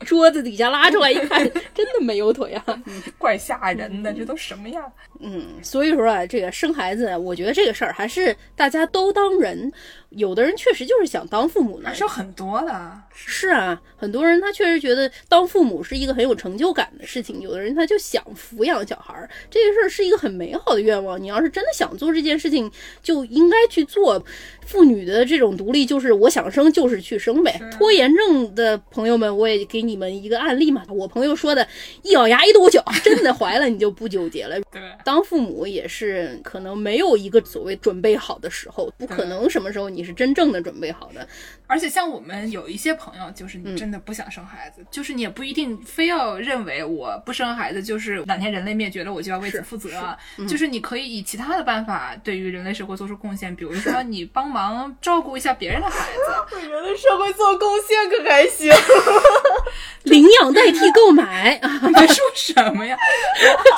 桌子底下拉出来一看，真的没有腿啊！怪吓人的，这都什么样？嗯，所以说啊，这个生孩子，我觉得这个事儿还是大家都当人。有的人确实就是想当父母呢还，是很多的。是啊，很多人他确实觉得当父母是一个很有成就感的事情，有的人他就想抚养小孩儿，这个事儿是一个很美好的愿望。你要是真的想做这件事情，就应该去做。妇女的这种独立，就是我想生就是去生呗。拖延症的朋友们，我也给你们一个案例嘛。我朋友说的，一咬牙一跺脚，真的怀了你就不纠结了。对，当父母也是可能没有一个所谓准备好的时候，不可能什么时候你是真正的准备好的。而且像我们有一些朋友，就是你真的不想生孩子，就是你也不一定非要认为我不生孩子就是哪天人类灭绝了我就要为此负责，就是你可以以其他的办法对于人类社会做出贡献，比如说你帮忙照顾一下别人的孩子，为人类社会做贡献可还行？领养代替购买啊！你在说什么呀？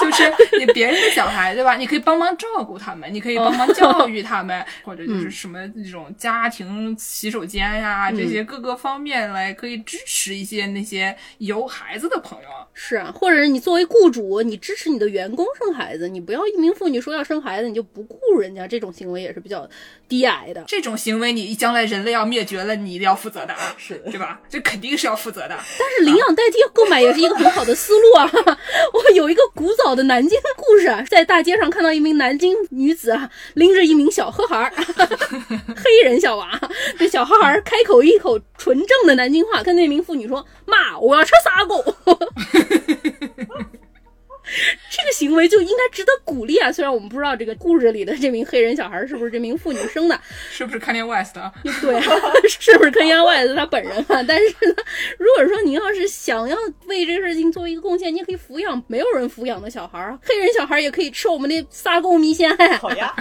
就是你别人的小孩对吧？你可以帮忙照顾他们，你可以帮忙教育他们，或者就是什么那种家庭洗手间呀、这些各个方面来可以支持一些那些有孩子的朋友。是啊，或者你作为雇主，你支持你的员工生孩子，你不要一名妇女说要生孩子你就不顾人家，这种行为也是比较低矮的。这种行为，你将来人类要灭绝了，你一定要负责的啊，是对吧？这肯定是要负责的。但是领养代替购买也是一个很好的思路啊！我有一个古早的南京故事啊，在大街上看到一名南京女子啊，拎着一名小黑孩儿，黑人小娃，这小孩儿开口一口纯正的南京话，跟那名妇女说：“妈，我要吃砂锅。” 这个行为就应该值得鼓励啊！虽然我们不知道这个故事里的这名黑人小孩是不是这名妇女生的，是不是 Kanye West 啊？对，是不是 Kanye West 他本人啊？但是呢，如果说您要是想要为这个事情做一个贡献，你可以抚养没有人抚养的小孩，黑人小孩也可以吃我们的撒狗米线。好呀，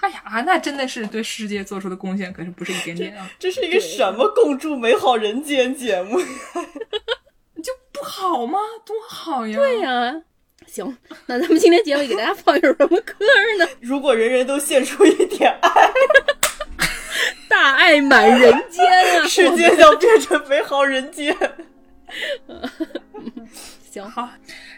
哎呀，那真的是对世界做出的贡献可是不是一点点啊！这是一个什么共筑美好人间节目？就不好吗？多好呀！对呀。行，那咱们今天结尾给大家放一首什么歌呢？如果人人都献出一点爱，大爱满人间啊！世界将变成美好人间。行，好。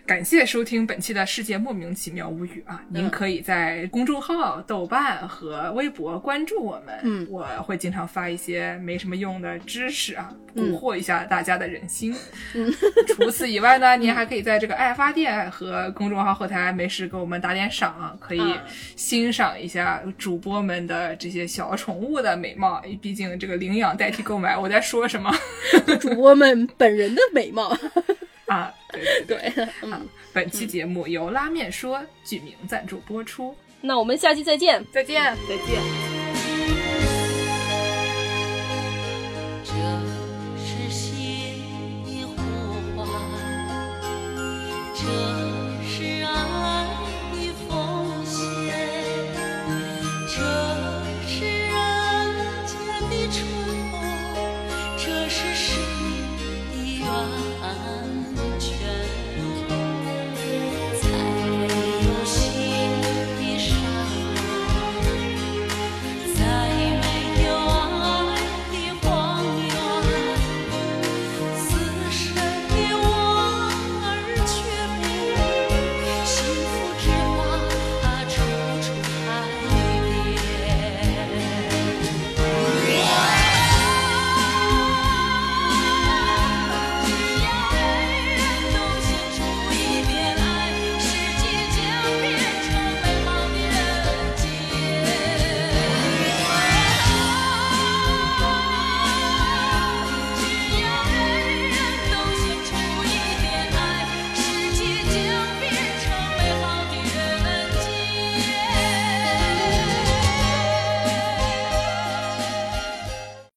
感谢收听本期的世界莫名其妙无语啊！您可以在公众号、豆瓣和微博关注我们，嗯，我会经常发一些没什么用的知识啊，蛊惑一下大家的人心。嗯，除此以外呢，您还可以在这个爱发电和公众号后台没事给我们打点赏，可以欣赏一下主播们的这些小宠物的美貌。毕竟这个领养代替购买，我在说什么？主播们本人的美貌。啊，对对对，嗯，本期节目由拉面说剧名赞助播出，那我们下期再见，再见，再见。